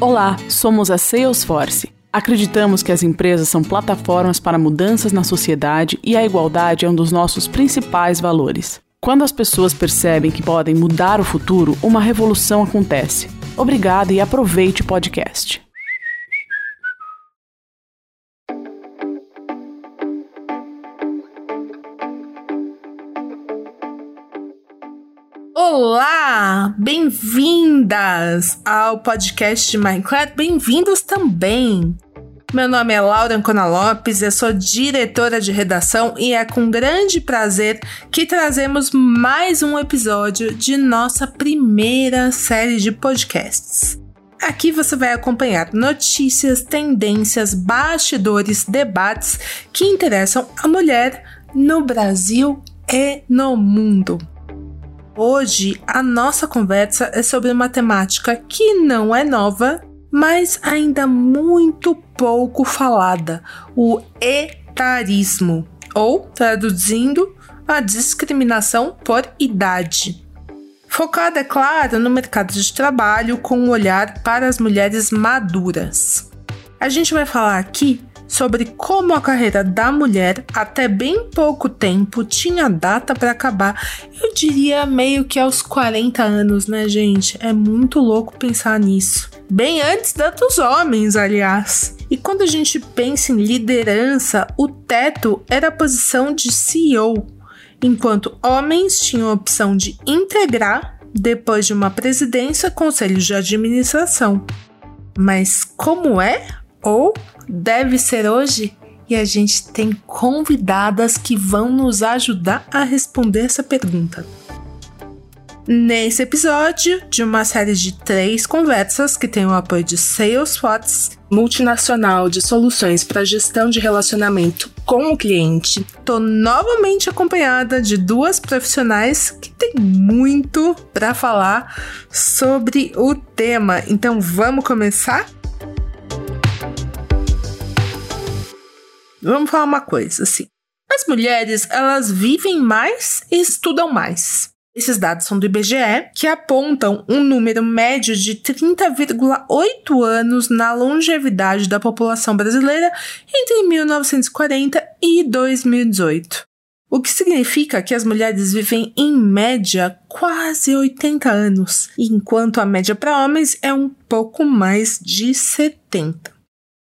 Olá, somos a Salesforce. Acreditamos que as empresas são plataformas para mudanças na sociedade e a igualdade é um dos nossos principais valores. Quando as pessoas percebem que podem mudar o futuro, uma revolução acontece. Obrigada e aproveite o podcast. Olá, bem-vindas ao podcast de Minecraft, bem-vindos também. Meu nome é Laura Ancona Lopes, eu sou diretora de redação e é com grande prazer que trazemos mais um episódio de nossa primeira série de podcasts. Aqui você vai acompanhar notícias, tendências, bastidores, debates que interessam a mulher no Brasil e no mundo. Hoje a nossa conversa é sobre uma temática que não é nova, mas ainda muito pouco falada: o etarismo, ou traduzindo, a discriminação por idade. Focada, é claro, no mercado de trabalho com um olhar para as mulheres maduras. A gente vai falar aqui sobre como a carreira da mulher, até bem pouco tempo, tinha data para acabar. Eu diria meio que aos 40 anos, né, gente? É muito louco pensar nisso. Bem antes da dos homens, aliás. E quando a gente pensa em liderança, o teto era a posição de CEO, enquanto homens tinham a opção de integrar, depois de uma presidência, conselhos de administração. Mas como é ou deve ser hoje? E a gente tem convidadas que vão nos ajudar a responder essa pergunta. Nesse episódio de uma série de três conversas que tem o apoio de Salesforce, multinacional de soluções para gestão de relacionamento com o cliente, tô novamente acompanhada de duas profissionais que têm muito para falar sobre o tema. Então vamos começar? Vamos falar uma coisa assim. As mulheres, elas vivem mais e estudam mais. Esses dados são do IBGE, que apontam um número médio de 30,8 anos na longevidade da população brasileira entre 1940 e 2018. O que significa que as mulheres vivem em média quase 80 anos, enquanto a média para homens é um pouco mais de 70.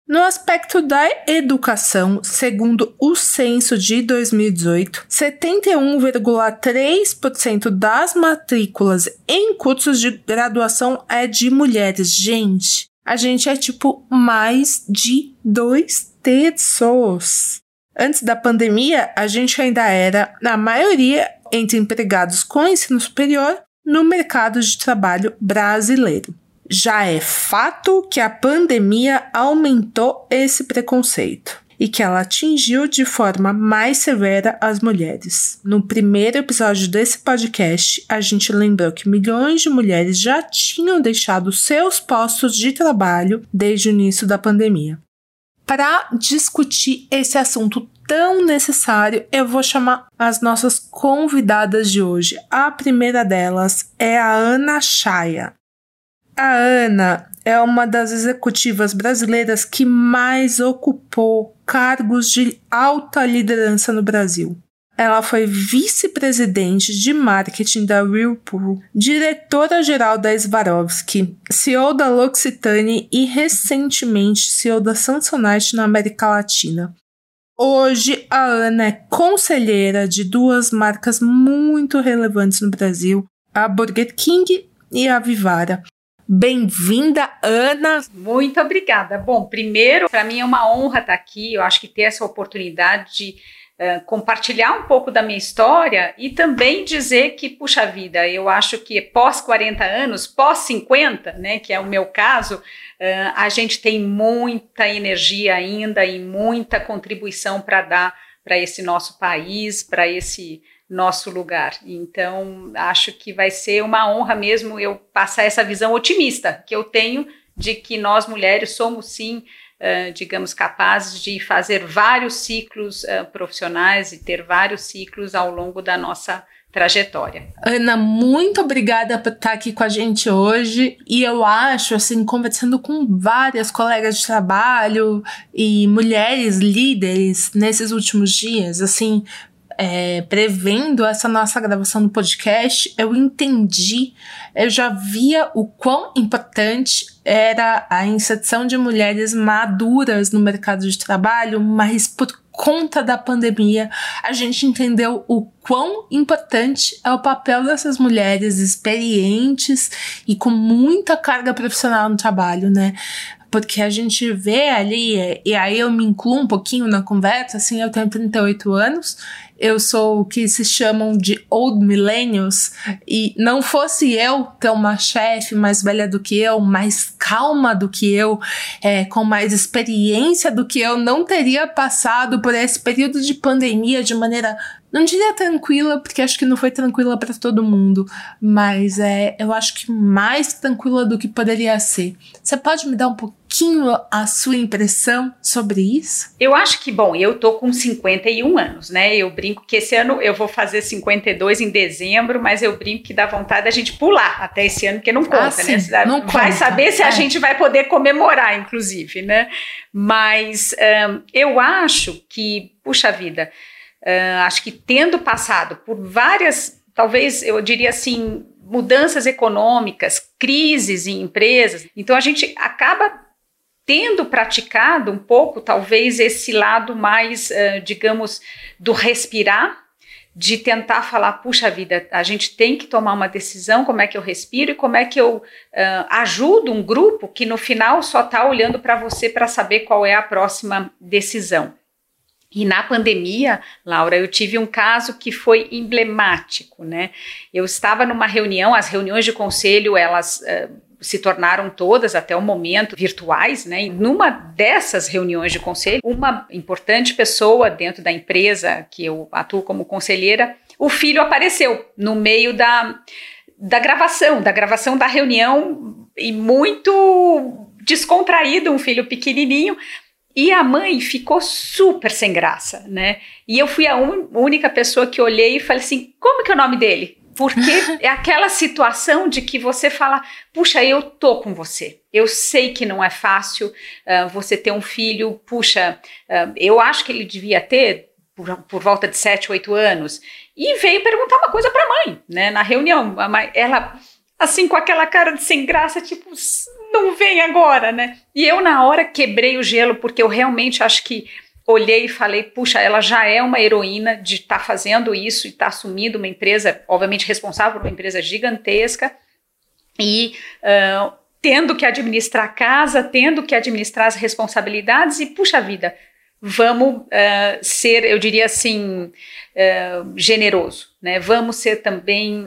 No aspecto da educação, segundo o censo de 2018, 71,3% das matrículas em cursos de graduação é de mulheres. Gente, a gente é tipo mais de dois terços. Antes da pandemia, a gente ainda era, na maioria, entre empregados com ensino superior no mercado de trabalho brasileiro. Já é fato que a pandemia aumentou esse preconceito e que ela atingiu de forma mais severa as mulheres. No primeiro episódio desse podcast, a gente lembrou que milhões de mulheres já tinham deixado seus postos de trabalho desde o início da pandemia. Para discutir esse assunto tão necessário, eu vou chamar as nossas convidadas de hoje. A primeira delas é a Ana Chaya. A Ana é uma das executivas brasileiras que mais ocupou cargos de alta liderança no Brasil. Ela foi vice-presidente de marketing da Whirlpool, diretora-geral da Swarovski, CEO da L'Occitane e recentemente CEO da Samsonite na América Latina. Hoje, a Ana é conselheira de duas marcas muito relevantes no Brasil, a Burger King e a Vivara. Bem-vinda, Ana. Muito obrigada. Bom, primeiro, para mim é uma honra estar aqui. Eu acho que ter essa oportunidade de uh, compartilhar um pouco da minha história e também dizer que, puxa vida, eu acho que pós 40 anos, pós 50, né, que é o meu caso, uh, a gente tem muita energia ainda e muita contribuição para dar para esse nosso país, para esse nosso lugar. Então, acho que vai ser uma honra mesmo eu passar essa visão otimista que eu tenho de que nós mulheres somos sim, uh, digamos, capazes de fazer vários ciclos uh, profissionais e ter vários ciclos ao longo da nossa trajetória. Ana, muito obrigada por estar aqui com a gente hoje. E eu acho, assim, conversando com várias colegas de trabalho e mulheres líderes nesses últimos dias, assim, é, prevendo essa nossa gravação do podcast, eu entendi, eu já via o quão importante era a inserção de mulheres maduras no mercado de trabalho, mas por conta da pandemia, a gente entendeu o quão importante é o papel dessas mulheres experientes e com muita carga profissional no trabalho, né? Porque a gente vê ali, e aí eu me incluo um pouquinho na conversa, assim, eu tenho 38 anos eu sou o que se chamam de old millennials e não fosse eu ter uma chefe mais velha do que eu, mais calma do que eu, é, com mais experiência do que eu, não teria passado por esse período de pandemia de maneira não diria tranquila, porque acho que não foi tranquila para todo mundo, mas é, eu acho que mais tranquila do que poderia ser. Você pode me dar um pouquinho a sua impressão sobre isso? Eu acho que, bom, eu tô com 51 anos, né? Eu brinco que esse ano eu vou fazer 52 em dezembro, mas eu brinco que dá vontade da gente pular até esse ano, porque não conta, ah, sim, né? Não vai conta. saber se é. a gente vai poder comemorar, inclusive, né? Mas um, eu acho que, puxa vida, Uh, acho que tendo passado por várias, talvez eu diria assim, mudanças econômicas, crises em empresas, então a gente acaba tendo praticado um pouco, talvez, esse lado mais, uh, digamos, do respirar, de tentar falar, puxa vida, a gente tem que tomar uma decisão, como é que eu respiro e como é que eu uh, ajudo um grupo que no final só está olhando para você para saber qual é a próxima decisão. E na pandemia, Laura, eu tive um caso que foi emblemático, né? Eu estava numa reunião, as reuniões de conselho, elas uh, se tornaram todas, até o momento, virtuais, né? E numa dessas reuniões de conselho, uma importante pessoa dentro da empresa que eu atuo como conselheira, o filho apareceu no meio da, da gravação, da gravação da reunião, e muito descontraído, um filho pequenininho, e a mãe ficou super sem graça, né? E eu fui a un única pessoa que olhei e falei assim: como que é o nome dele? Porque é aquela situação de que você fala, puxa, eu tô com você. Eu sei que não é fácil uh, você ter um filho, puxa, uh, eu acho que ele devia ter por, por, volta de 7, 8 anos. E veio perguntar uma coisa para a mãe, né? Na reunião. Mãe, ela, assim, com aquela cara de sem graça, tipo, não vem agora, né? E eu, na hora, quebrei o gelo, porque eu realmente acho que olhei e falei, puxa, ela já é uma heroína de estar tá fazendo isso e estar tá assumindo uma empresa, obviamente responsável por uma empresa gigantesca, e uh, tendo que administrar a casa, tendo que administrar as responsabilidades, e puxa vida, vamos uh, ser, eu diria assim, uh, generoso, né? Vamos ser também,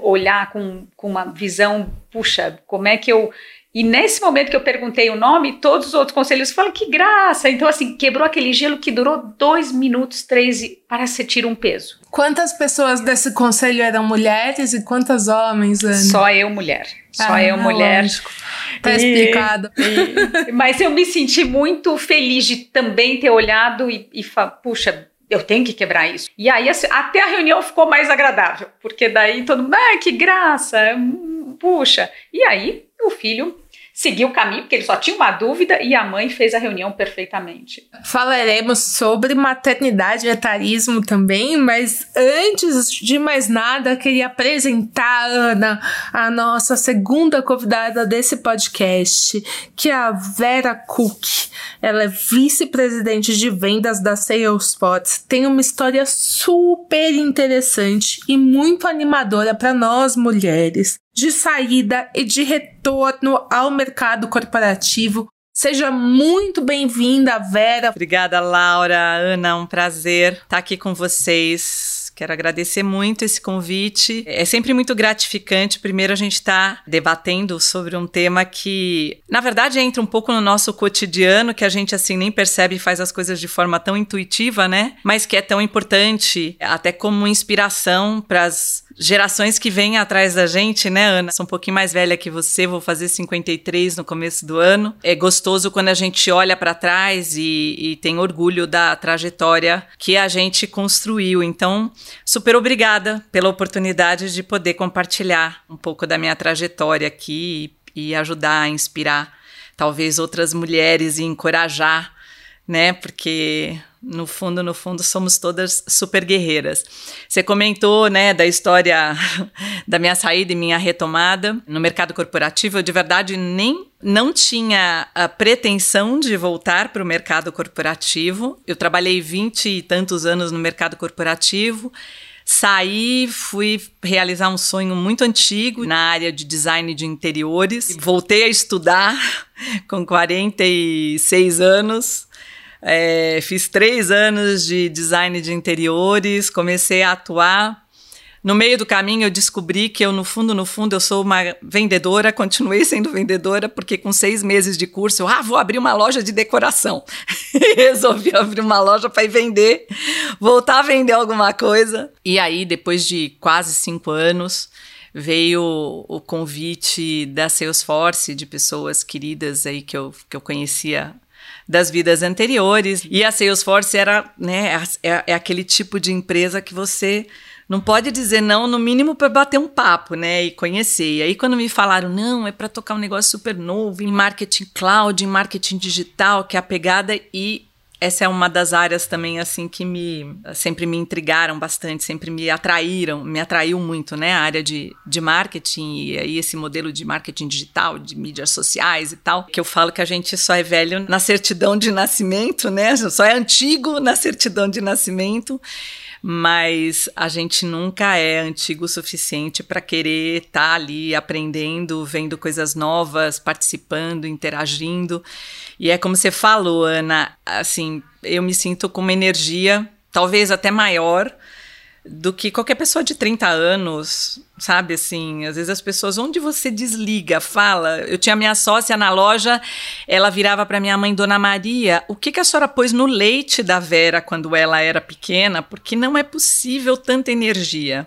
olhar com, com uma visão, puxa, como é que eu e nesse momento que eu perguntei o nome, todos os outros conselheiros falam que graça. Então, assim, quebrou aquele gelo que durou dois minutos, três, e parece que você tira um peso. Quantas pessoas desse conselho eram mulheres e quantas homens, Ana? Só eu, mulher. Só ah, eu, mulher. Lógico. Tá e, explicado. E, mas eu me senti muito feliz de também ter olhado e, e puxa, eu tenho que quebrar isso. E aí, assim, até a reunião ficou mais agradável, porque daí todo mundo, ah, que graça, hum, puxa. E aí, o filho seguiu o caminho, porque ele só tinha uma dúvida e a mãe fez a reunião perfeitamente. Falaremos sobre maternidade e etarismo também, mas antes de mais nada, queria apresentar, Ana, a nossa segunda convidada desse podcast, que é a Vera Cook. Ela é vice-presidente de vendas da Salesforce. Tem uma história super interessante e muito animadora para nós mulheres de saída e de retorno ao mercado corporativo. Seja muito bem-vinda, Vera. Obrigada, Laura, Ana, um prazer estar aqui com vocês. Quero agradecer muito esse convite. É sempre muito gratificante. Primeiro, a gente está debatendo sobre um tema que, na verdade, entra um pouco no nosso cotidiano, que a gente assim nem percebe e faz as coisas de forma tão intuitiva, né? Mas que é tão importante, até como inspiração para as gerações que vêm atrás da gente, né, Ana? Sou um pouquinho mais velha que você, vou fazer 53 no começo do ano. É gostoso quando a gente olha para trás e, e, tem orgulho da trajetória que a gente construiu. Então, super obrigada pela oportunidade de poder compartilhar um pouco da minha trajetória aqui e, e ajudar a inspirar talvez outras mulheres e encorajar, né? Porque no fundo, no fundo, somos todas super guerreiras. Você comentou, né, da história da minha saída e minha retomada no mercado corporativo. Eu, de verdade, nem não tinha a pretensão de voltar para o mercado corporativo. Eu trabalhei vinte e tantos anos no mercado corporativo. Saí, fui realizar um sonho muito antigo na área de design de interiores. Voltei a estudar com 46 anos é, fiz três anos de design de interiores, comecei a atuar. No meio do caminho eu descobri que eu, no fundo, no fundo, eu sou uma vendedora, continuei sendo vendedora, porque com seis meses de curso, eu, ah, vou abrir uma loja de decoração. Resolvi abrir uma loja para ir vender, voltar a vender alguma coisa. E aí, depois de quase cinco anos, veio o convite da Salesforce, de pessoas queridas aí que eu, que eu conhecia das vidas anteriores. E a Salesforce era, né, é, é aquele tipo de empresa que você não pode dizer não, no mínimo para bater um papo, né, e conhecer. E aí quando me falaram, não, é para tocar um negócio super novo em marketing cloud, em marketing digital, que é a pegada e essa é uma das áreas também assim que me sempre me intrigaram bastante, sempre me atraíram, me atraiu muito, né, a área de, de marketing e aí esse modelo de marketing digital, de mídias sociais e tal, que eu falo que a gente só é velho na certidão de nascimento, né? Só é antigo na certidão de nascimento mas a gente nunca é antigo o suficiente para querer estar tá ali aprendendo, vendo coisas novas, participando, interagindo. E é como você falou, Ana, assim, eu me sinto com uma energia talvez até maior do que qualquer pessoa de 30 anos, sabe? Assim, às vezes as pessoas, onde você desliga, fala. Eu tinha minha sócia na loja, ela virava para minha mãe, Dona Maria, o que, que a senhora pôs no leite da Vera quando ela era pequena? Porque não é possível tanta energia.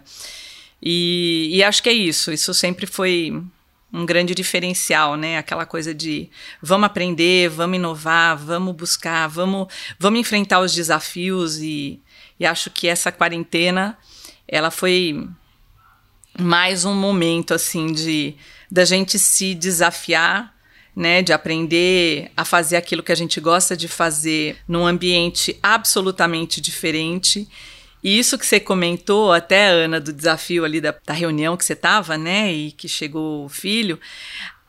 E, e acho que é isso, isso sempre foi um grande diferencial, né? Aquela coisa de vamos aprender, vamos inovar, vamos buscar, vamos, vamos enfrentar os desafios e e acho que essa quarentena, ela foi mais um momento assim de da gente se desafiar, né, de aprender a fazer aquilo que a gente gosta de fazer num ambiente absolutamente diferente. E isso que você comentou até, Ana, do desafio ali da, da reunião que você estava, né, e que chegou o filho,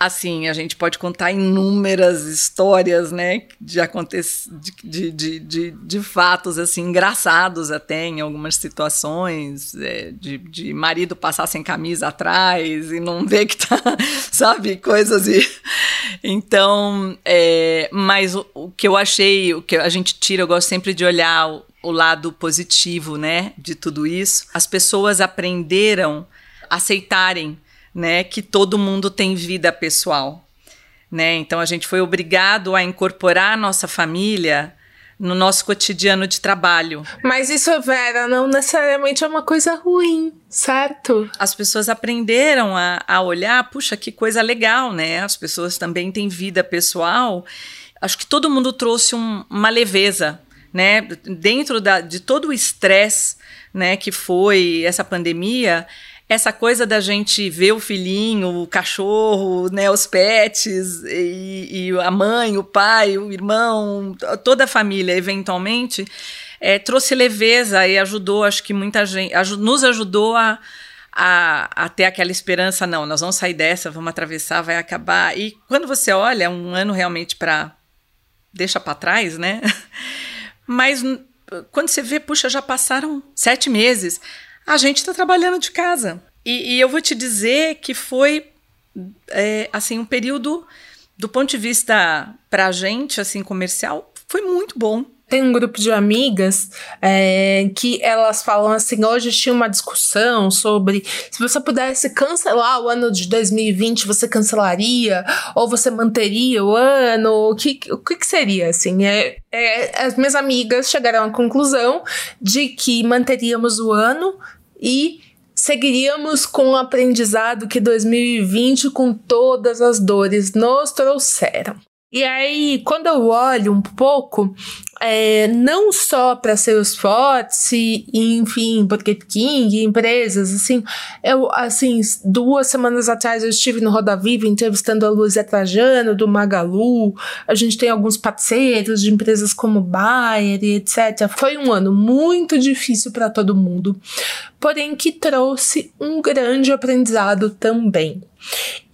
assim, a gente pode contar inúmeras histórias, né, de, de, de, de, de fatos, assim, engraçados até em algumas situações, é, de, de marido passar sem camisa atrás e não ver que tá, sabe, coisas e... Então, é, mas o, o que eu achei, o que a gente tira, eu gosto sempre de olhar o, o lado positivo, né, de tudo isso. As pessoas aprenderam a aceitarem né, que todo mundo tem vida pessoal, né? Então a gente foi obrigado a incorporar a nossa família no nosso cotidiano de trabalho. Mas isso, Vera, não necessariamente é uma coisa ruim, certo? As pessoas aprenderam a, a olhar, puxa, que coisa legal, né? As pessoas também têm vida pessoal. Acho que todo mundo trouxe um, uma leveza, né? Dentro da, de todo o estresse, né, que foi essa pandemia, essa coisa da gente ver o filhinho, o cachorro, né, os pets, e, e a mãe, o pai, o irmão, toda a família, eventualmente, é, trouxe leveza e ajudou, acho que muita gente, nos ajudou a, a, a, ter aquela esperança, não, nós vamos sair dessa, vamos atravessar, vai acabar. E quando você olha, um ano realmente para deixa para trás, né? Mas quando você vê, puxa, já passaram sete meses a gente está trabalhando de casa. E, e, eu vou te dizer que foi é, assim um período do ponto de vista para a gente assim comercial foi muito bom tem um grupo de amigas é, que elas falam assim: hoje tinha uma discussão sobre se você pudesse cancelar o ano de 2020, você cancelaria? Ou você manteria o ano? O que, o que, que seria assim? É, é, as minhas amigas chegaram à conclusão de que manteríamos o ano e seguiríamos com o aprendizado que 2020, com todas as dores, nos trouxeram. E aí, quando eu olho um pouco, é, não só para Salesforce, enfim, Burger King, empresas, assim, eu, assim, duas semanas atrás eu estive no Roda Viva entrevistando a Luísa Trajano, do Magalu, a gente tem alguns parceiros de empresas como Bayer etc. Foi um ano muito difícil para todo mundo, porém que trouxe um grande aprendizado também.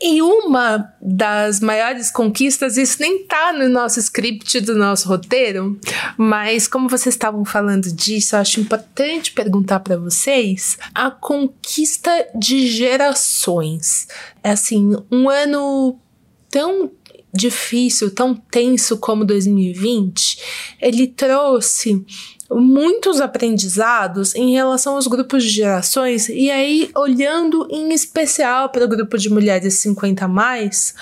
E uma das maiores conquistas, isso nem tá no nosso script do nosso roteiro, mas como vocês estavam falando disso, eu acho importante perguntar para vocês a conquista de gerações. É assim, um ano tão difícil, tão tenso como 2020, ele trouxe muitos aprendizados em relação aos grupos de gerações, e aí olhando em especial para o grupo de mulheres 50 mais,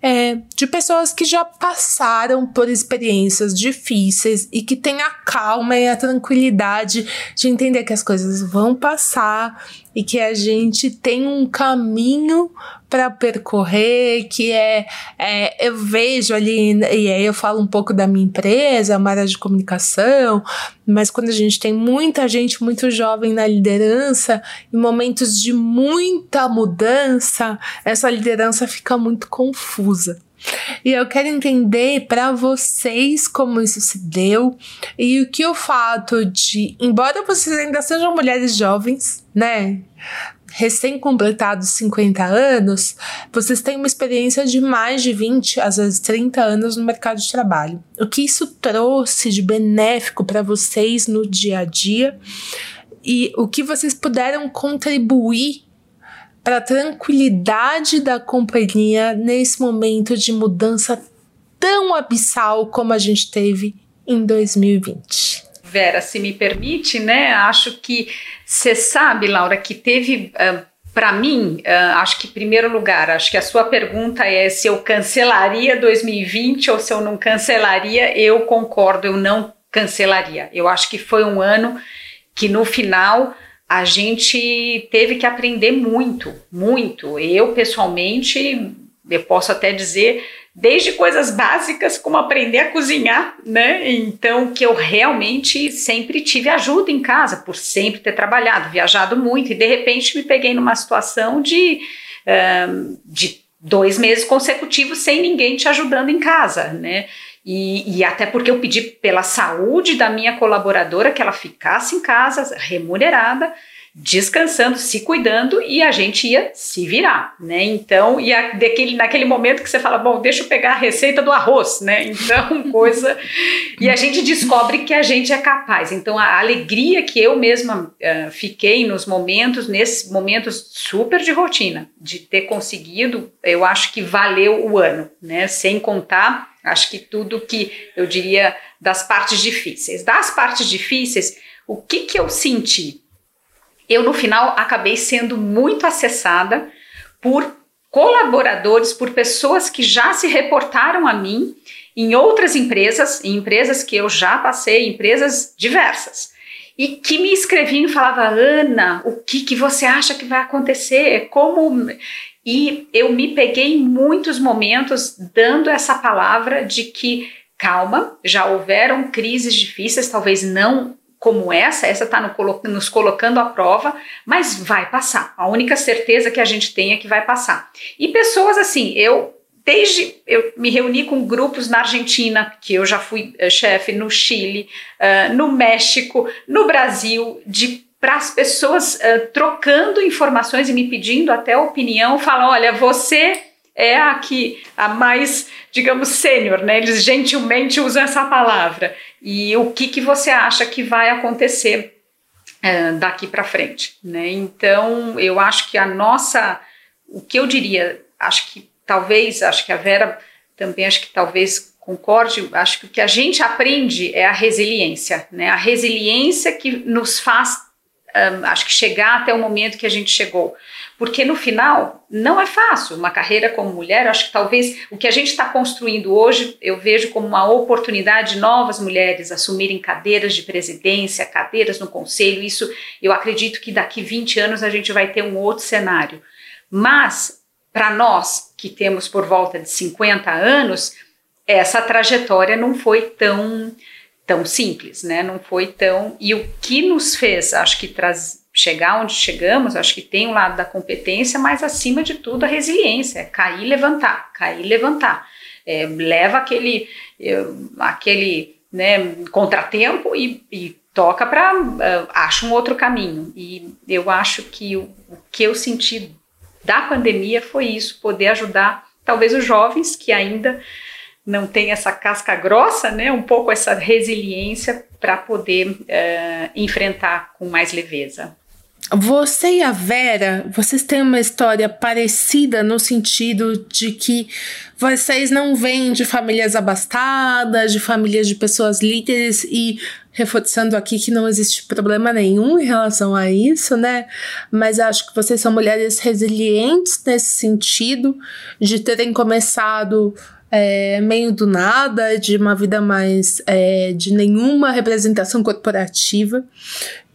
é, de pessoas que já passaram por experiências difíceis e que têm a calma e a tranquilidade de entender que as coisas vão passar e que a gente tem um caminho para percorrer, que é, é, eu vejo ali, e aí eu falo um pouco da minha empresa, uma área de comunicação, mas quando a gente tem muita gente muito jovem na liderança, em momentos de muita mudança, essa liderança fica muito confusa. E eu quero entender para vocês como isso se deu e o que o fato de, embora vocês ainda sejam mulheres jovens, né? recém-completados 50 anos, vocês têm uma experiência de mais de 20, às vezes 30 anos no mercado de trabalho. O que isso trouxe de benéfico para vocês no dia a dia e o que vocês puderam contribuir para a tranquilidade da companhia nesse momento de mudança tão abissal como a gente teve em 2020. Vera, se me permite, né? Acho que você sabe, Laura, que teve. Uh, para mim, uh, acho que em primeiro lugar, acho que a sua pergunta é se eu cancelaria 2020 ou se eu não cancelaria. Eu concordo, eu não cancelaria. Eu acho que foi um ano que no final a gente teve que aprender muito, muito. Eu, pessoalmente, eu posso até dizer, desde coisas básicas como aprender a cozinhar, né? Então, que eu realmente sempre tive ajuda em casa, por sempre ter trabalhado, viajado muito, e de repente me peguei numa situação de, um, de dois meses consecutivos sem ninguém te ajudando em casa, né? E, e, até porque eu pedi pela saúde da minha colaboradora que ela ficasse em casa, remunerada, descansando, se cuidando e a gente ia se virar, né? Então, e a, daquele, naquele momento que você fala, bom, deixa eu pegar a receita do arroz, né? Então, coisa. e a gente descobre que a gente é capaz. Então, a alegria que eu mesma uh, fiquei nos momentos, nesses momentos super de rotina, de ter conseguido, eu acho que valeu o ano, né? Sem contar, acho que tudo que eu diria das partes difíceis. Das partes difíceis, o que que eu senti? eu no final acabei sendo muito acessada por colaboradores, por pessoas que já se reportaram a mim em outras empresas, em empresas que eu já passei, empresas diversas, e que me escreviam e falavam, Ana, o que, que você acha que vai acontecer? Como. E eu me peguei em muitos momentos dando essa palavra de que calma, já houveram crises difíceis, talvez não como essa, essa está no, nos colocando à prova, mas vai passar. A única certeza que a gente tem é que vai passar. E pessoas assim, eu desde eu me reuni com grupos na Argentina, que eu já fui uh, chefe no Chile, uh, no México, no Brasil, de para as pessoas uh, trocando informações e me pedindo até opinião, falam, olha, você é a que a mais, digamos, sênior, né? Eles gentilmente usam essa palavra e o que, que você acha que vai acontecer é, daqui para frente, né? Então, eu acho que a nossa, o que eu diria, acho que talvez, acho que a Vera também, acho que talvez concorde, acho que o que a gente aprende é a resiliência, né? A resiliência que nos faz um, acho que chegar até o momento que a gente chegou. Porque no final não é fácil. Uma carreira como mulher, acho que talvez o que a gente está construindo hoje, eu vejo como uma oportunidade de novas mulheres assumirem cadeiras de presidência, cadeiras no conselho. Isso eu acredito que daqui 20 anos a gente vai ter um outro cenário. Mas, para nós que temos por volta de 50 anos, essa trajetória não foi tão tão simples, né? Não foi tão e o que nos fez, acho que traz, chegar onde chegamos, acho que tem um lado da competência, mas acima de tudo a resiliência, é cair levantar, cair levantar. É, leva aquele aquele né, contratempo e, e toca para uh, acha um outro caminho. E eu acho que o, o que eu senti da pandemia foi isso, poder ajudar talvez os jovens que ainda não têm essa casca grossa, né, um pouco essa resiliência para poder uh, enfrentar com mais leveza. Você e a Vera, vocês têm uma história parecida no sentido de que vocês não vêm de famílias abastadas, de famílias de pessoas líderes e reforçando aqui que não existe problema nenhum em relação a isso, né? Mas acho que vocês são mulheres resilientes nesse sentido de terem começado é, meio do nada, de uma vida mais é, de nenhuma representação corporativa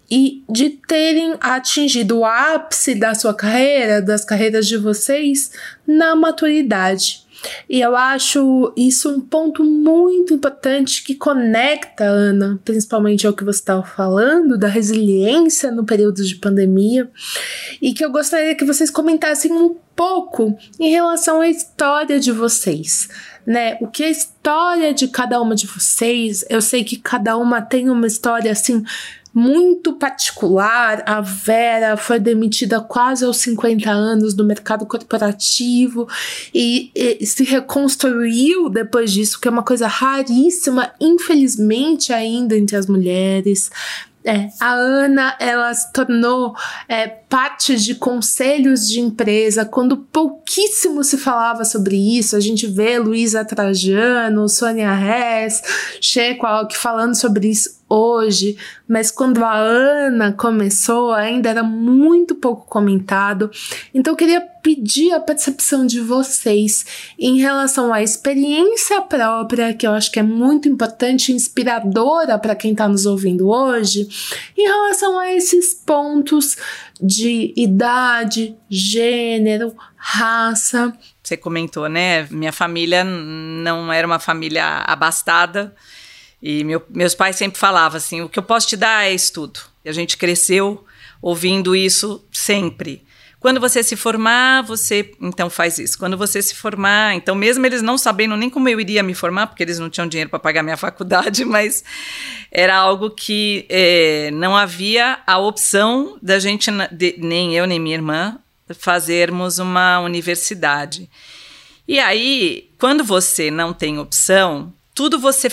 e de terem atingido o ápice da sua carreira, das carreiras de vocês, na maturidade. E eu acho isso um ponto muito importante que conecta, Ana, principalmente ao que você estava falando, da resiliência no período de pandemia, e que eu gostaria que vocês comentassem um pouco em relação à história de vocês. Né? O que é a história de cada uma de vocês? Eu sei que cada uma tem uma história assim muito particular. A Vera foi demitida quase aos 50 anos do mercado corporativo e, e, se reconstruiu depois disso, que é uma coisa raríssima, infelizmente, ainda entre as mulheres. É, a Ana, ela se tornou é, parte de conselhos de empresa quando pouquíssimo se falava sobre isso. A gente vê Luísa Trajano, Sônia Hess, Checo Alck falando sobre isso hoje, mas quando a Ana começou ainda era muito pouco comentado. Então eu queria pedir a percepção de vocês em relação à experiência própria, que eu acho que é muito importante, inspiradora para quem está nos ouvindo hoje, em relação a esses pontos de idade, gênero, raça. Você comentou, né? Minha família não era uma família abastada. E meu, meus pais sempre falavam assim: o que eu posso te dar é estudo. E a gente cresceu ouvindo isso sempre. Quando você se formar, você então faz isso. Quando você se formar, então mesmo eles não sabendo nem como eu iria me formar, porque eles não tinham dinheiro para pagar minha faculdade, mas era algo que é, não havia a opção da gente, de, nem eu nem minha irmã, fazermos uma universidade. E aí, quando você não tem opção, tudo você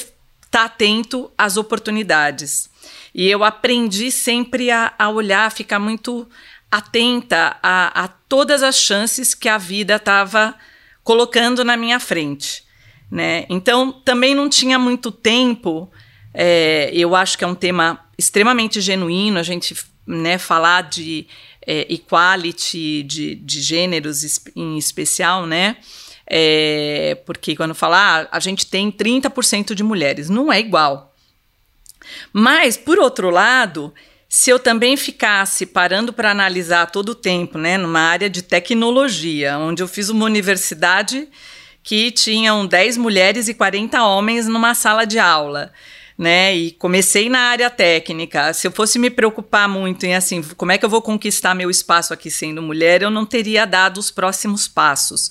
está atento às oportunidades. E eu aprendi sempre a, a olhar, a ficar muito atenta a, a todas as chances que a vida estava colocando na minha frente. Né? Então, também não tinha muito tempo. É, eu acho que é um tema extremamente genuíno a gente né, falar de é, equality, de, de gêneros em especial, né? É, porque quando falar, ah, a gente tem 30% de mulheres, não é igual. Mas, por outro lado, se eu também ficasse parando para analisar todo o tempo, né, numa área de tecnologia, onde eu fiz uma universidade que tinham 10 mulheres e 40 homens numa sala de aula. Né, e comecei na área técnica. Se eu fosse me preocupar muito em assim, como é que eu vou conquistar meu espaço aqui sendo mulher, eu não teria dado os próximos passos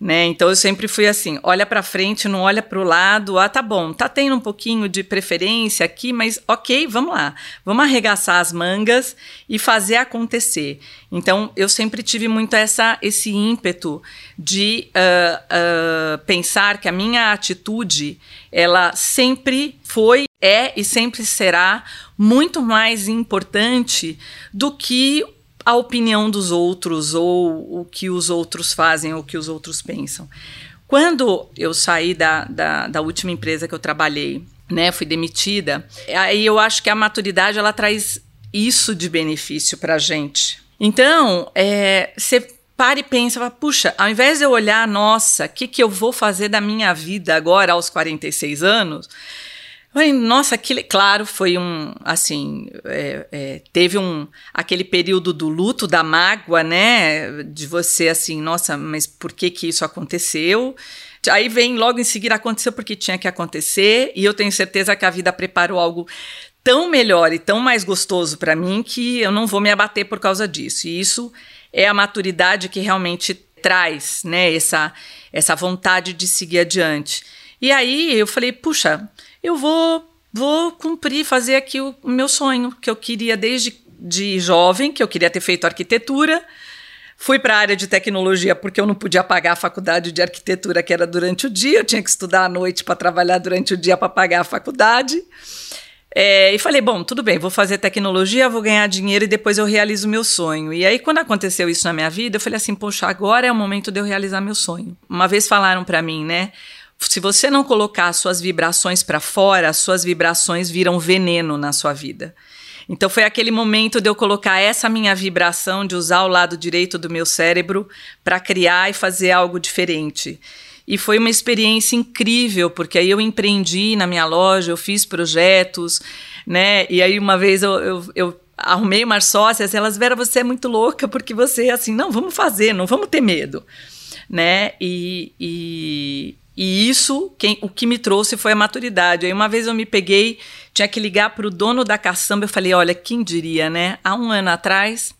né? Então eu sempre fui assim, olha para frente, não olha para o lado. Ah, tá bom, tá tendo um pouquinho de preferência aqui, mas ok, vamos lá, vamos arregaçar as mangas e fazer acontecer. Então eu sempre tive muito essa esse ímpeto de uh, uh, pensar que a minha atitude ela sempre foi é e sempre será muito mais importante do que a opinião dos outros ou o que os outros fazem ou o que os outros pensam. Quando eu saí da, da, da última empresa que eu trabalhei, né, fui demitida, aí eu acho que a maturidade ela traz isso de benefício para gente. Então, é, você para e pensa, puxa, ao invés de eu olhar, nossa, o que, que eu vou fazer da minha vida agora aos 46 anos? Nossa, claro, foi um, assim, é, é, teve um, aquele período do luto, da mágoa, né, de você assim, nossa, mas por que que isso aconteceu? Aí vem logo em seguida aconteceu porque tinha que acontecer e eu tenho certeza que a vida preparou algo tão melhor e tão mais gostoso para mim que eu não vou me abater por causa disso. E isso é a maturidade que realmente traz, né, essa, essa vontade de seguir adiante. E aí eu falei, puxa, eu vou vou cumprir, fazer aqui o, meu sonho que eu queria desde de jovem, que eu queria ter feito arquitetura. Fui para a área de tecnologia porque eu não podia pagar a faculdade de arquitetura que era durante o dia, eu tinha que estudar à noite para trabalhar durante o dia para pagar a faculdade. É, e falei, bom, tudo bem, vou fazer tecnologia, vou ganhar dinheiro e depois eu realizo o meu sonho. E aí, quando aconteceu isso na minha vida, eu falei assim, poxa, agora é o momento de eu realizar meu sonho. Uma vez falaram para mim, né? Se você não colocar suas vibrações para fora, suas vibrações viram veneno na sua vida. Então foi aquele momento de eu colocar essa minha vibração de usar o lado direito do meu cérebro para criar e fazer algo diferente. E foi uma experiência incrível, porque aí eu empreendi na minha loja, eu fiz projetos, né? E aí uma vez eu, eu, eu arrumei umas sócias, elas viram, você é muito louca, porque você, assim, não, vamos fazer, não vamos ter medo, né? E, e, e isso, quem, o que me trouxe foi a maturidade. Aí uma vez eu me peguei, tinha que ligar para o dono da caçamba, eu falei, olha, quem diria, né? Há um ano atrás,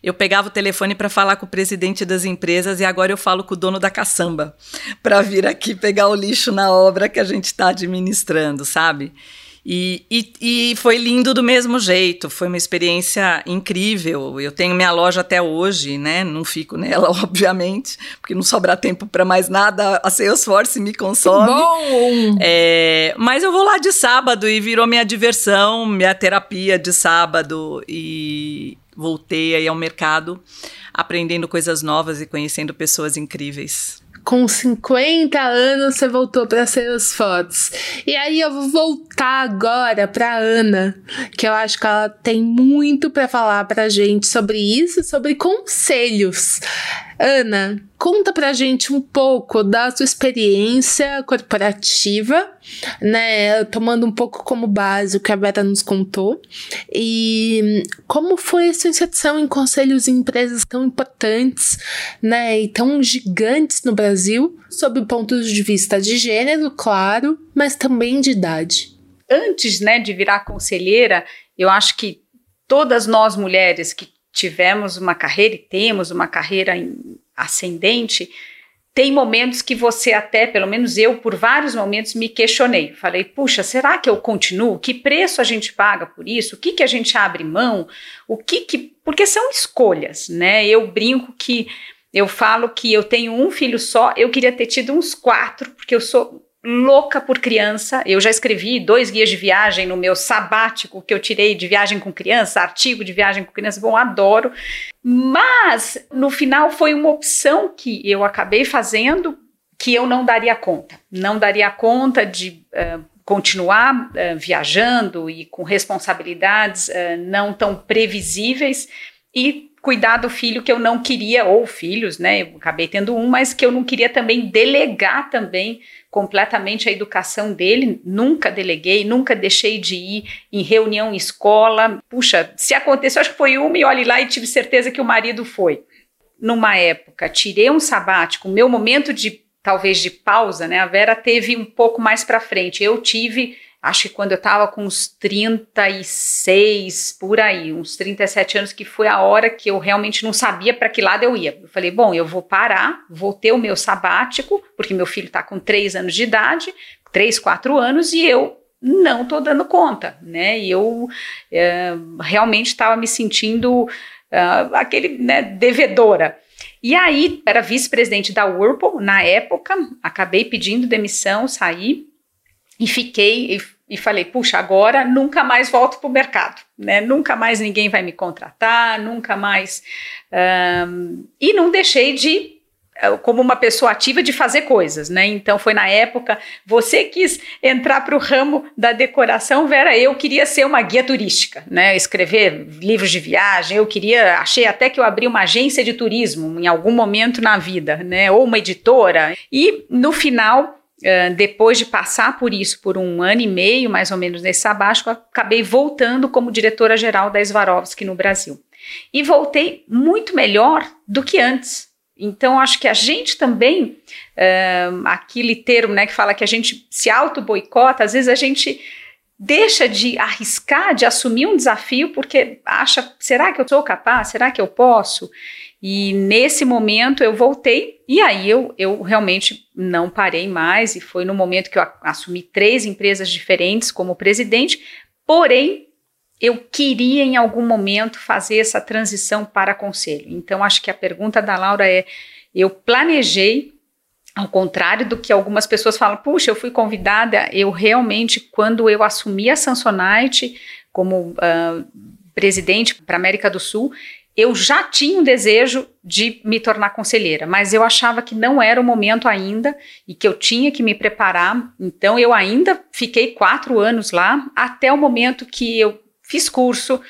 eu pegava o telefone para falar com o presidente das empresas e agora eu falo com o dono da caçamba para vir aqui pegar o lixo na obra que a gente está administrando, sabe? E, e, e, foi lindo do mesmo jeito, foi uma experiência incrível. Eu tenho minha loja até hoje, né? Não fico nela, obviamente, porque não sobra tempo para mais nada. A Salesforce me consome. Bom! É, mas eu vou lá de sábado e virou minha diversão, minha terapia de sábado. E, voltei aí ao mercado, aprendendo coisas novas e conhecendo pessoas incríveis. Com 50 anos você voltou para Salesforce. E aí eu vou voltar agora para Ana, que eu acho que ela tem muito para falar para gente sobre isso, sobre conselhos. Ana, conta pra gente um pouco da sua experiência corporativa, né? Tomando um pouco como base o que a Vera nos contou. E como foi a sua inserção em conselhos em empresas tão importantes, né? E tão gigantes no Brasil, sob pontos de vista de gênero, claro, mas também de idade. Antes, né, de virar conselheira, eu acho que todas nós mulheres que tivemos uma carreira e temos uma carreira ascendente, tem momentos que você até, pelo menos eu, por vários momentos me questionei. Falei, puxa, será que eu continuo? Que preço a gente paga por isso? O que, que a gente abre mão? O que que. Porque são escolhas, né? Eu brinco que eu falo que eu tenho um filho só, eu queria ter tido uns quatro, porque eu sou louca por criança. Eu já escrevi dois guias de viagem no meu sabático que eu tirei de viagem com criança, artigo de viagem com criança. Bom, adoro. Mas no final foi uma opção que eu acabei fazendo que eu não daria conta. Não daria conta de uh, continuar uh, viajando e com responsabilidades uh, não tão previsíveis e cuidar do filho que eu não queria, ou filhos, né? Eu acabei tendo um, mas que eu não queria também delegar também completamente a educação dele, nunca deleguei, nunca deixei de ir em reunião em escola. Puxa, se aconteceu, acho que foi uma e olhe lá e tive certeza que o marido foi. Numa época, tirei um sabático, meu momento de talvez de pausa, né? A Vera teve um pouco mais para frente. Eu tive acho que quando eu estava com uns 36 por aí, uns 37 anos, que foi a hora que eu realmente não sabia para que lado eu ia. Eu falei, bom, eu vou parar, vou ter o meu sabático, porque meu filho está com 3 anos de idade, 3, 4 anos, e eu não estou dando conta, né? E eu é, realmente estava me sentindo uh, aquele, né, devedora. E aí, era vice-presidente da Whirlpool na época, acabei pedindo demissão, saí e fiquei, e falei, puxa, agora nunca mais volto para o mercado, né? Nunca mais ninguém vai me contratar, nunca mais. Um, e não deixei de eh, como uma pessoa ativa de fazer coisas, né? Então foi na época você quis entrar para o ramo da decoração, Vera. Eu queria ser uma guia turística, né? Escrever livros de viagem. Eu queria, achei até que eu abri uma agência de turismo em algum momento na vida, né? Ou uma editora. E no final Uh, depois de passar por isso por um ano e meio, mais ou menos, nesse sabático, acabei voltando como diretora-geral da Swarovski no Brasil. E voltei muito melhor do que antes. Então, acho que a gente também, uh, aquele termo né, que fala que a gente se auto-boicota, às vezes a gente deixa de arriscar, de assumir um desafio, porque acha, será que eu sou capaz? Será que eu posso? E nesse momento eu voltei, e aí eu, eu realmente não parei mais, e foi no momento que eu assumi três empresas diferentes como presidente, porém eu queria em algum momento fazer essa transição para conselho. Então, acho que a pergunta da Laura é: eu planejei, ao contrário do que algumas pessoas falam, puxa, eu fui convidada, eu realmente, quando eu assumi a Samsonite como uh, presidente para a América do Sul, eu já tinha um desejo de me tornar conselheira, mas eu achava que não era o momento ainda e que eu tinha que me preparar. Então, eu ainda fiquei quatro anos lá, até o momento que eu fiz curso,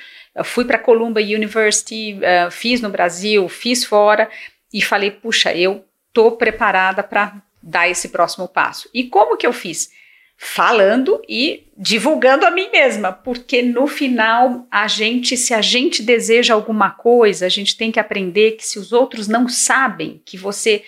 fui para Columbia University, uh, fiz no Brasil, fiz fora e falei, puxa, eu tô preparada para dar esse próximo passo. E como que eu fiz? Falando e divulgando a mim mesma, porque no final a gente, se a gente deseja alguma coisa, a gente tem que aprender que se os outros não sabem que você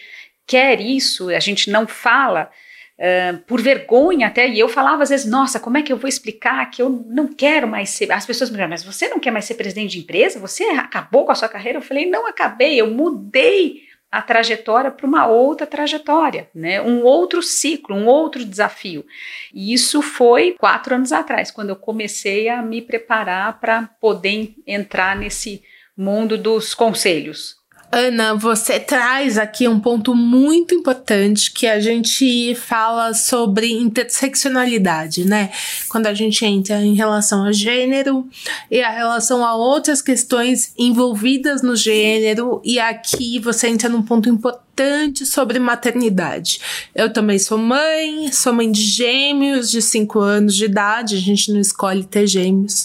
quer isso, a gente não fala, Uh, por vergonha até, e eu falava às vezes, nossa, como é que eu vou explicar que eu não quero mais ser, as pessoas me dizem, mas você não quer mais ser presidente de empresa? Você acabou com a sua carreira? Eu falei, não acabei, eu mudei a trajetória para uma outra trajetória, né? um outro ciclo, um outro desafio. E isso foi quatro anos atrás, quando eu comecei a me preparar para poder entrar nesse mundo dos conselhos. Ana, você traz aqui um ponto muito importante que a gente fala sobre interseccionalidade, né? Quando a gente entra em relação a gênero e a relação a outras questões envolvidas no gênero, e aqui você entra num ponto importante sobre maternidade. Eu também sou mãe, sou mãe de gêmeos de 5 anos de idade, a gente não escolhe ter gêmeos.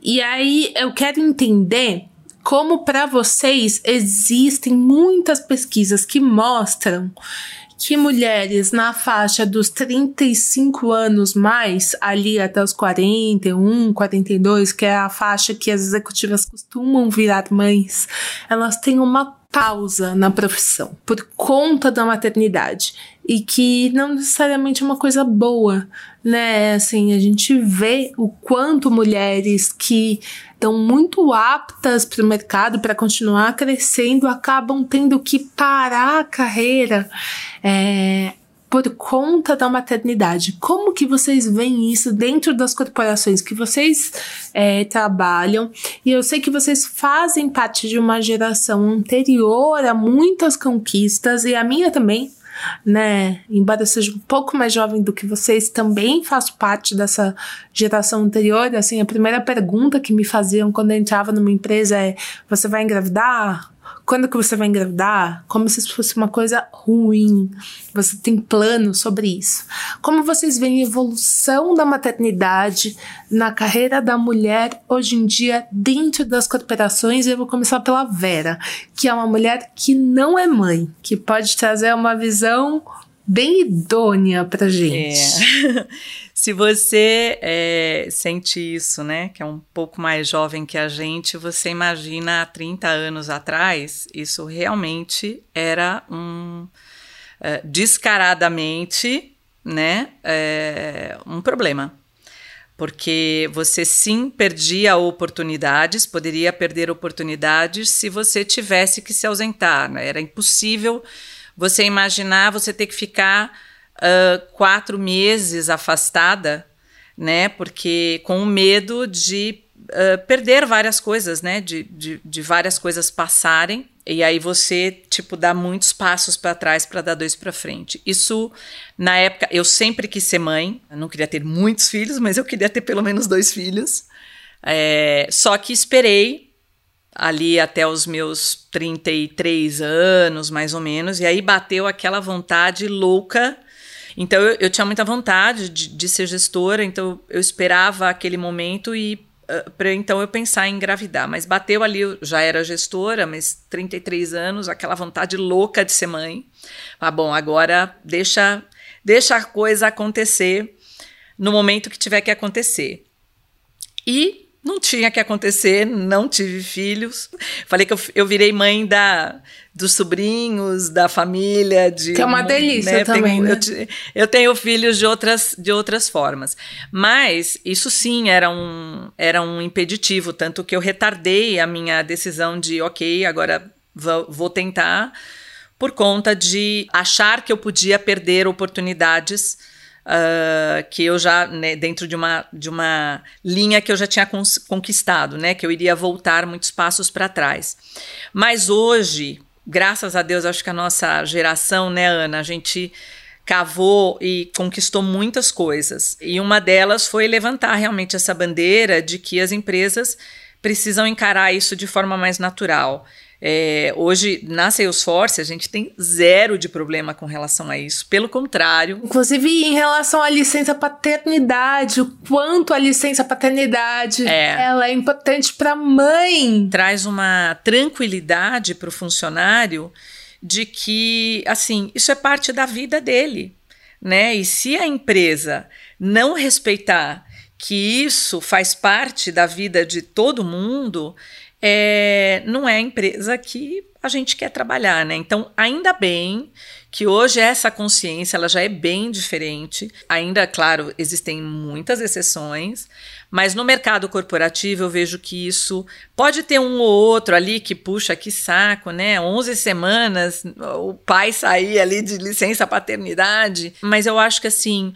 E aí eu quero entender como para vocês existem muitas pesquisas que mostram que mulheres na faixa dos 35 anos mais, ali até os 41, 42, que é a faixa que as executivas costumam virar mães, elas têm uma pausa na profissão por conta da maternidade e que não necessariamente é uma coisa boa, né? Assim, a gente vê o quanto mulheres que estão muito aptas para o mercado para continuar crescendo acabam tendo que parar a carreira. É, por conta da maternidade. Como que vocês veem isso dentro das corporações que vocês é, trabalham? E eu sei que vocês fazem parte de uma geração anterior a muitas conquistas, e a minha também, né? Embora eu seja um pouco mais jovem do que vocês, também faço parte dessa geração anterior. Assim, a primeira pergunta que me faziam quando eu entrava numa empresa é: você vai engravidar? Quando que você vai engravidar? Como se isso fosse uma coisa ruim. Você tem plano sobre isso. Como vocês veem a evolução da maternidade na carreira da mulher hoje em dia dentro das corporações? Eu vou começar pela Vera, que é uma mulher que não é mãe, que pode trazer uma visão bem idônea pra gente. É. Se você é, sente isso, né, que é um pouco mais jovem que a gente, você imagina há 30 anos atrás, isso realmente era um é, descaradamente, né, é, um problema. Porque você sim perdia oportunidades, poderia perder oportunidades se você tivesse que se ausentar. Né? Era impossível você imaginar você ter que ficar uh, quatro meses afastada, né? Porque com o medo de uh, perder várias coisas, né? De, de, de, várias coisas passarem. E aí você, tipo, dá muitos passos para trás para dar dois para frente. Isso, na época, eu sempre quis ser mãe. Eu não queria ter muitos filhos, mas eu queria ter pelo menos dois filhos. É, só que esperei ali até os meus 33 anos, mais ou menos, e aí bateu aquela vontade louca. Então eu, eu tinha muita vontade de, de, ser gestora, então eu esperava aquele momento e uh, para então eu pensar em engravidar. Mas bateu ali, eu já era gestora, mas 33 anos, aquela vontade louca de ser mãe. Ah, bom, agora deixa, deixa a coisa acontecer no momento que tiver que acontecer. E não tinha que acontecer, não tive filhos. Falei que eu, eu virei mãe da, dos sobrinhos, da família. De, que é uma delícia né? também, tenho, né? Eu, eu, tenho filhos de outras, de outras formas. Mas isso sim era um, era um impeditivo, tanto que eu retardei a minha decisão de, ok, agora vou, vou tentar, por conta de achar que eu podia perder oportunidades uh, que eu já, né, dentro de uma, de uma linha que eu já tinha conquistado, né, que eu iria voltar muitos passos para trás. Mas hoje, graças a Deus, acho que a nossa geração, né, Ana, a gente cavou e conquistou muitas coisas. E uma delas foi levantar realmente essa bandeira de que as empresas precisam encarar isso de forma mais natural. É, hoje, na Salesforce, a gente tem zero de problema com relação a isso. Pelo contrário. Inclusive, em relação à licença paternidade, o quanto a licença paternidade é. ela é importante para a mãe. Traz uma tranquilidade para o funcionário de que, assim, isso é parte da vida dele. Né? E se a empresa não respeitar que isso faz parte da vida de todo mundo, é, não é a empresa que a gente quer trabalhar, né? Então, ainda bem que hoje essa consciência ela já é bem diferente. Ainda, claro, existem muitas exceções, mas no mercado corporativo eu vejo que isso pode ter um ou outro ali que puxa que saco, né? 11 semanas o pai sair ali de licença paternidade, mas eu acho que assim,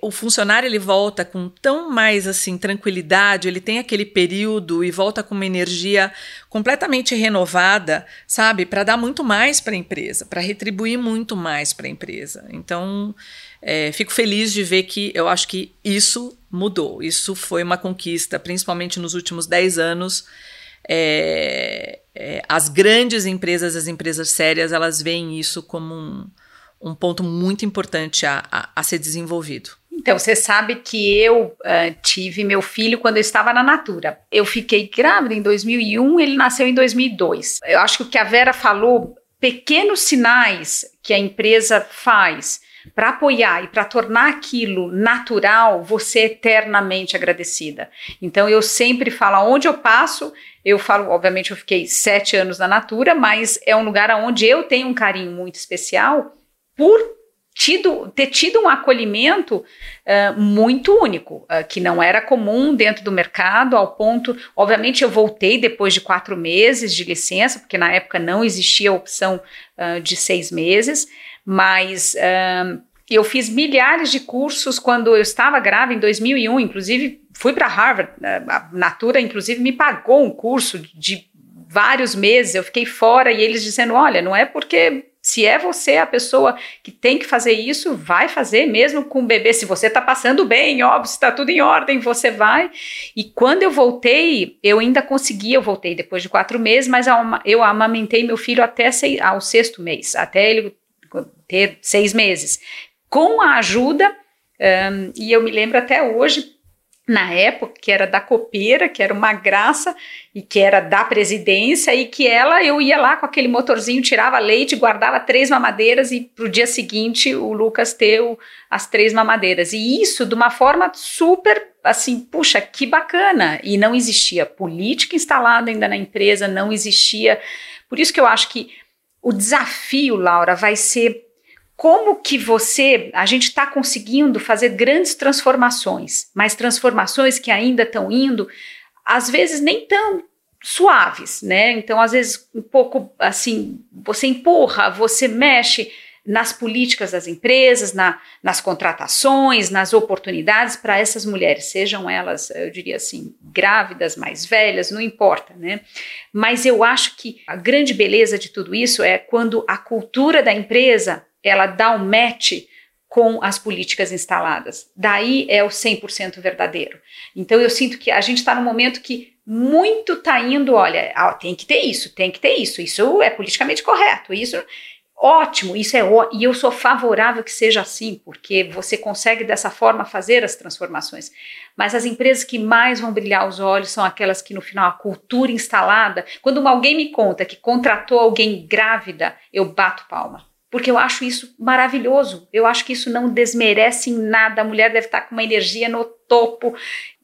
o funcionário ele volta com tão mais assim tranquilidade, ele tem aquele período e volta com uma energia completamente renovada, sabe, para dar muito mais para a empresa, para retribuir muito mais para a empresa. Então, é, fico feliz de ver que eu acho que isso mudou. Isso foi uma conquista, principalmente nos últimos 10 anos. É, é, as grandes empresas, as empresas sérias, elas veem isso como um um ponto muito importante a, a, a ser desenvolvido. Então, você sabe que eu uh, tive meu filho quando eu estava na Natura. Eu fiquei grávida em 2001, ele nasceu em 2002. Eu acho que o que a Vera falou, pequenos sinais que a empresa faz para apoiar e para tornar aquilo natural, você é eternamente agradecida. Então, eu sempre falo, onde eu passo, eu falo, obviamente, eu fiquei sete anos na Natura, mas é um lugar onde eu tenho um carinho muito especial por tido, ter tido um acolhimento uh, muito único, uh, que não era comum dentro do mercado, ao ponto, obviamente eu voltei depois de quatro meses de licença, porque na época não existia a opção uh, de seis meses, mas eu fiz milhares de cursos quando eu estava grávida, em 2001, inclusive fui para Harvard, a Natura inclusive me pagou um curso de vários meses, eu fiquei fora e eles dizendo, olha, não é porque se é você a pessoa que tem que fazer isso, vai fazer mesmo com o bebê. Se você está passando bem, óbvio, se está tudo em ordem, você vai. E quando eu voltei, eu ainda consegui, eu voltei depois de quatro meses, mas eu amamentei meu filho até seis, ao sexto mês, até ele ter seis meses. Com a ajuda, um, e eu me lembro até hoje, na época, que era da copeira, que era uma graça, e que era da presidência, e que ela, eu ia lá com aquele motorzinho, tirava leite, guardava três mamadeiras, e pro dia seguinte o Lucas ter as três mamadeiras. E isso de uma forma super, assim, puxa, que bacana. E não existia política instalada ainda na empresa, não existia. Por isso que eu acho que o desafio, Laura, vai ser como que você, a gente está conseguindo fazer grandes transformações, mas transformações que ainda estão indo, às vezes nem tão suaves, né? Então, às vezes, um pouco assim, você empurra, você mexe nas políticas das empresas, na, nas contratações, nas oportunidades para essas mulheres, sejam elas, eu diria assim, grávidas, mais velhas, não importa, né? Mas eu acho que a grande beleza de tudo isso é quando a cultura da empresa ela dá um match com as políticas instaladas. Daí é o 100% verdadeiro. Então eu sinto que a gente está num momento que muito está indo, olha, tem que ter isso, tem que ter isso, isso é politicamente correto, isso ótimo, isso é ó, e eu sou favorável que seja assim, porque você consegue dessa forma fazer as transformações. Mas as empresas que mais vão brilhar os olhos são aquelas que no final a cultura instalada, quando alguém me conta que contratou alguém grávida, eu bato palma porque eu acho isso maravilhoso. Eu acho que isso não desmerece em nada. A mulher deve estar com uma energia no topo.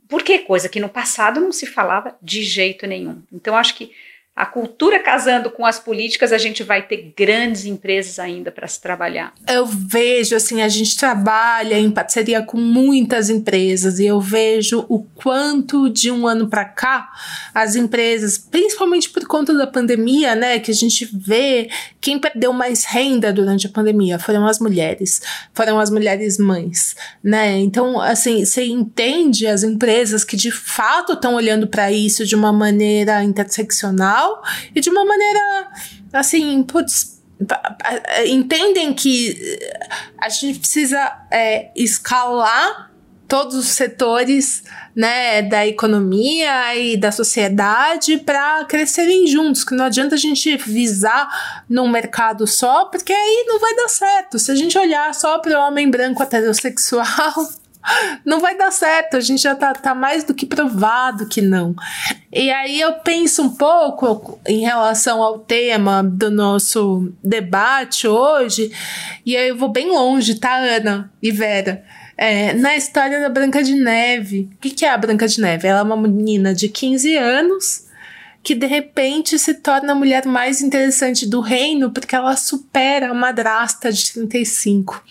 Porque coisa que no passado não se falava de jeito nenhum. Então acho que a cultura casando com as políticas, a gente vai ter grandes empresas ainda para se trabalhar. Eu vejo, assim, a gente trabalha em parceria com muitas empresas e eu vejo o quanto de um ano para cá as empresas, principalmente por conta da pandemia, né, que a gente vê quem perdeu mais renda durante a pandemia foram as mulheres, foram as mulheres mães, né? Então, assim, você entende as empresas que de fato estão olhando para isso de uma maneira interseccional e de uma maneira assim, putz, entendem que a gente precisa é, escalar todos os setores né, da economia e da sociedade para crescerem juntos, que não adianta a gente visar num mercado só, porque aí não vai dar certo. Se a gente olhar só para o homem branco heterossexual, não vai dar certo, a gente já tá, tá mais do que provado que não. E aí eu penso um pouco em relação ao tema do nosso debate hoje, e aí eu vou bem longe, tá, Ana e Vera? É, na história da Branca de Neve. O que, que é a Branca de Neve? Ela é uma menina de 15 anos que de repente se torna a mulher mais interessante do reino porque ela supera a madrasta de 35.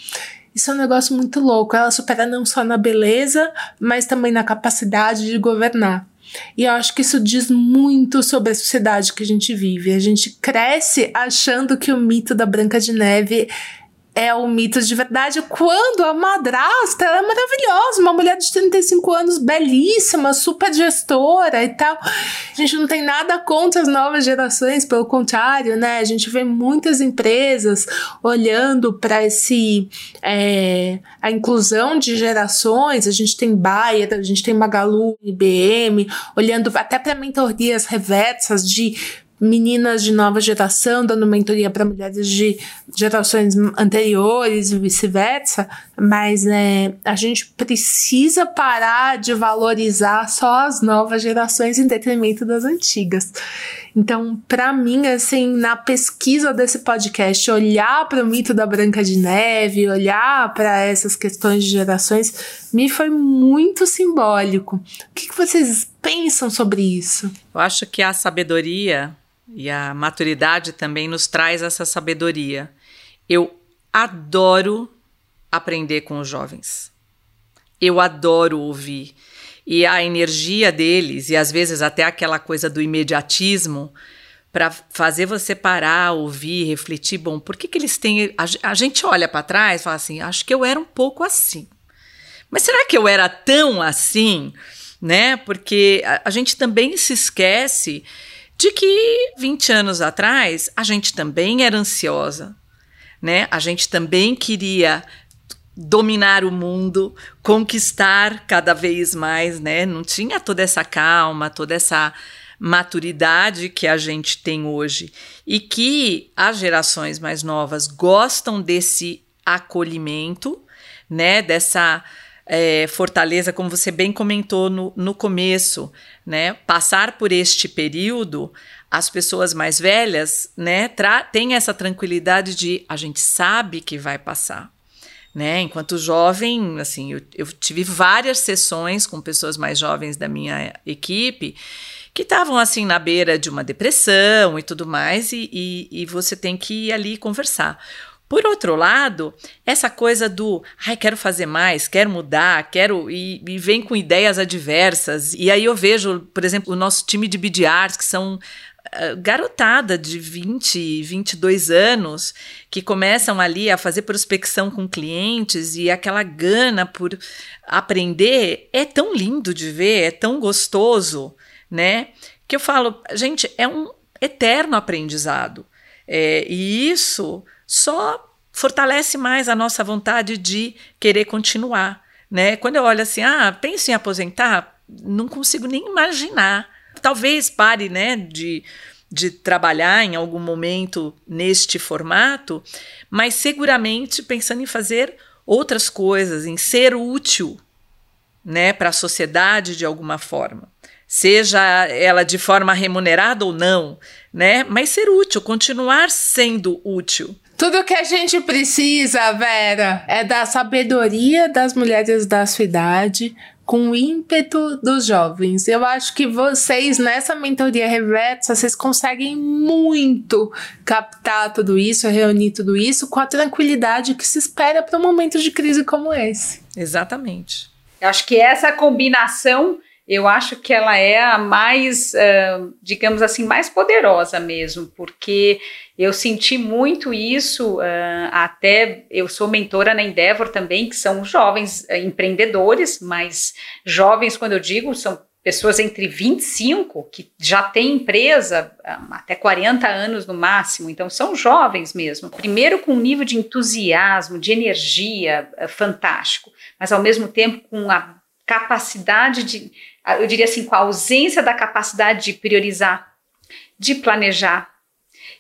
Isso é um negócio muito louco. Ela supera não só na beleza, mas também na capacidade de governar. E eu acho que isso diz muito sobre a sociedade que a gente vive. A gente cresce achando que o mito da Branca de Neve é o mito de verdade quando a madrasta é maravilhosa, uma mulher de 35 anos, belíssima, super gestora e tal. A gente não tem nada contra as novas gerações, pelo contrário, né? A gente vê muitas empresas olhando para esse é, a inclusão de gerações. A gente tem Bayer, a gente tem Magalu, IBM, olhando até para mentorias reversas de meninas de nova geração dando mentoria para mulheres de gerações anteriores e vice-versa, mas é, a gente precisa parar de valorizar só as novas gerações em detrimento das antigas. Então, para mim, assim, na pesquisa desse podcast, olhar para o mito da Branca de Neve, olhar para essas questões de gerações, me foi muito simbólico. O que, que vocês pensam sobre isso? Eu acho que a sabedoria e a maturidade também nos traz essa sabedoria. Eu adoro aprender com os jovens. Eu adoro ouvir. E a energia deles, e às vezes até aquela coisa do imediatismo, para fazer você parar, ouvir, refletir. Bom, por que, que eles têm. A, gente olha para trás e fala assim: acho que eu era um pouco assim. Mas será que eu era tão assim? Né? Porque a, a gente também se esquece de que 20 anos atrás a gente também era ansiosa, né? A gente também queria dominar o mundo, conquistar cada vez mais, né? Não tinha toda essa calma, toda essa maturidade que a gente tem hoje e que as gerações mais novas gostam desse acolhimento, né? Dessa é, fortaleza, como você bem comentou no, no começo, né? Passar por este período, as pessoas mais velhas, né, têm essa tranquilidade de a gente sabe que vai passar. Né? Enquanto jovem, assim, eu, eu tive várias sessões com pessoas mais jovens da minha equipe que estavam assim na beira de uma depressão e tudo mais, e, e, e, você tem que ir ali conversar. Por outro lado, essa coisa do, ai, quero fazer mais, quero mudar, quero e, e vem com ideias adversas. E aí eu vejo, por exemplo, o nosso time de BDRs, que são uh, garotada de 20, 22 anos, que começam ali a fazer prospecção com clientes e aquela gana por aprender é tão lindo de ver, é tão gostoso, né? Que eu falo, gente, é um eterno aprendizado. É, e isso só fortalece mais a nossa vontade de querer continuar. Né? Quando eu olho assim, ah, penso em aposentar, não consigo nem imaginar. Talvez pare né, de, de trabalhar em algum momento neste formato, mas seguramente pensando em fazer outras coisas, em ser útil né, para a sociedade de alguma forma. Seja ela de forma remunerada ou não, né? Mas ser útil, continuar sendo útil. Tudo que a gente precisa, Vera, é da sabedoria das mulheres da sua idade, com o ímpeto dos jovens. Eu acho que vocês, nessa mentoria reversa, vocês conseguem muito captar tudo isso, reunir tudo isso com a tranquilidade que se espera para um momento de crise como esse. Exatamente. Eu acho que essa combinação, eu acho que ela é a mais, uh, digamos assim, mais poderosa mesmo, porque eu senti muito isso, uh, até eu sou mentora na Endeavor também, que são jovens uh, empreendedores, mas jovens, quando eu digo, são pessoas entre 25 que já têm empresa até 40 anos no máximo, então são jovens mesmo. Primeiro com um nível de entusiasmo, de energia fantástico mas ao mesmo tempo com a capacidade de, eu diria assim, com a ausência da capacidade de priorizar, de planejar,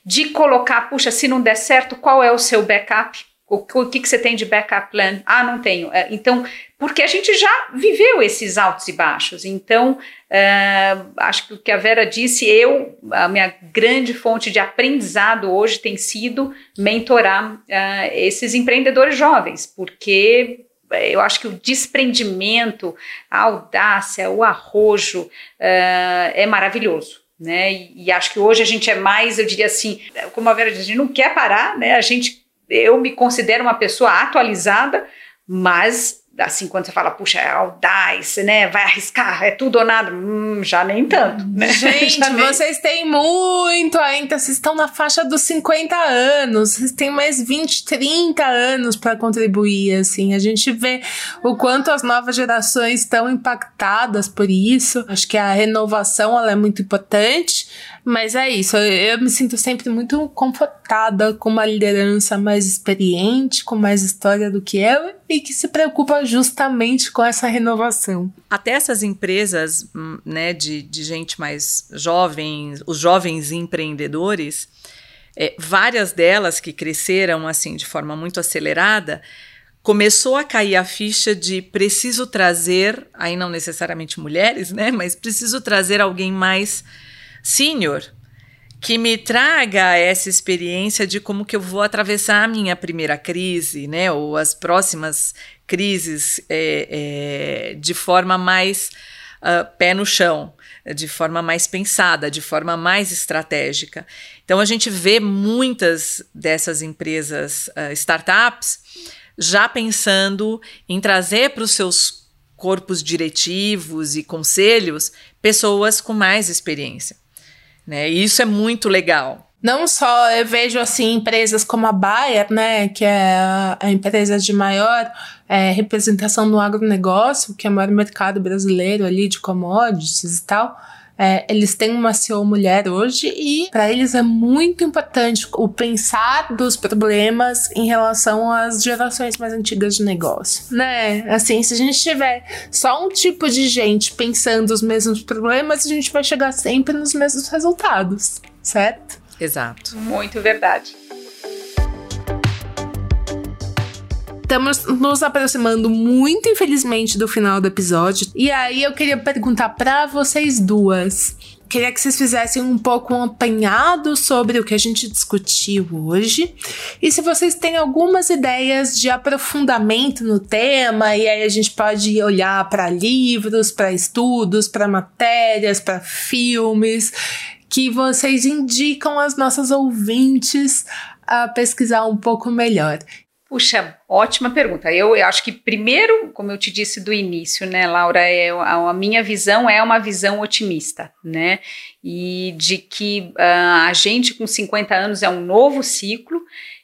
de colocar, puxa, se não der certo, qual é o seu backup? O, o que, que você tem de backup plan? Ah, não tenho. É, então, porque a gente já viveu esses altos e baixos. Então, é, acho que o que a Vera disse, eu, a minha grande fonte de aprendizado hoje tem sido mentorar é, esses empreendedores jovens, porque eu acho que o desprendimento, a audácia, o arrojo uh, é maravilhoso. Né? E, e, acho que hoje a gente é mais, eu diria assim, como a Vera disse, a gente não quer parar, né? A gente, eu me considero uma pessoa atualizada, mas assim, quando você fala, puxa, é audaz, né, vai arriscar, é tudo ou nada, hum, já nem tanto, né? Gente, nem... vocês têm muito ainda, vocês estão na faixa dos 50 anos, vocês têm mais 20, 30 anos para contribuir, assim, a gente vê o quanto as novas gerações estão impactadas por isso, acho que a renovação, ela é muito importante, mas é isso, eu, me sinto sempre muito confortada com uma liderança mais experiente, com mais história do que eu e que se preocupa justamente com essa renovação. Até essas empresas hum, né, de, de gente mais jovem, os jovens empreendedores, é, várias delas que cresceram assim de forma muito acelerada, começou a cair a ficha de preciso trazer, aí não necessariamente mulheres, né, mas preciso trazer alguém mais sênior que me traga essa experiência de como que eu vou atravessar a minha primeira crise, né, ou as próximas crises é, é, de forma mais uh, pé no chão, de forma mais pensada, de forma mais estratégica. Então a gente vê muitas dessas empresas uh, startups já pensando em trazer para os seus corpos diretivos e conselhos pessoas com mais experiência. Né? E isso é muito legal. Não só eu vejo assim empresas como a Bayer, né, que é a empresa de maior é, representação no agronegócio, que é o maior mercado brasileiro ali de commodities e tal. É, eles têm uma CEO mulher hoje e para eles é muito importante o pensar dos problemas em relação às gerações mais antigas de negócio, né? Assim, se a gente tiver só um tipo de gente pensando os mesmos problemas, a gente vai chegar sempre nos mesmos resultados, certo? Exato. Muito verdade. Estamos nos aproximando muito, infelizmente, do final do episódio. E aí eu queria perguntar para vocês duas. Queria que vocês fizessem um pouco um apanhado sobre o que a gente discutiu hoje. E se vocês têm algumas ideias de aprofundamento no tema, e aí a gente pode olhar para livros, para estudos, para matérias, para filmes, que vocês indicam às nossas ouvintes a pesquisar um pouco melhor. Puxa, ótima pergunta. Eu, eu, acho que primeiro, como eu te disse do início, né, Laura, é, a, a minha visão é uma visão otimista, né? E de que uh, a gente com 50 anos é um novo ciclo.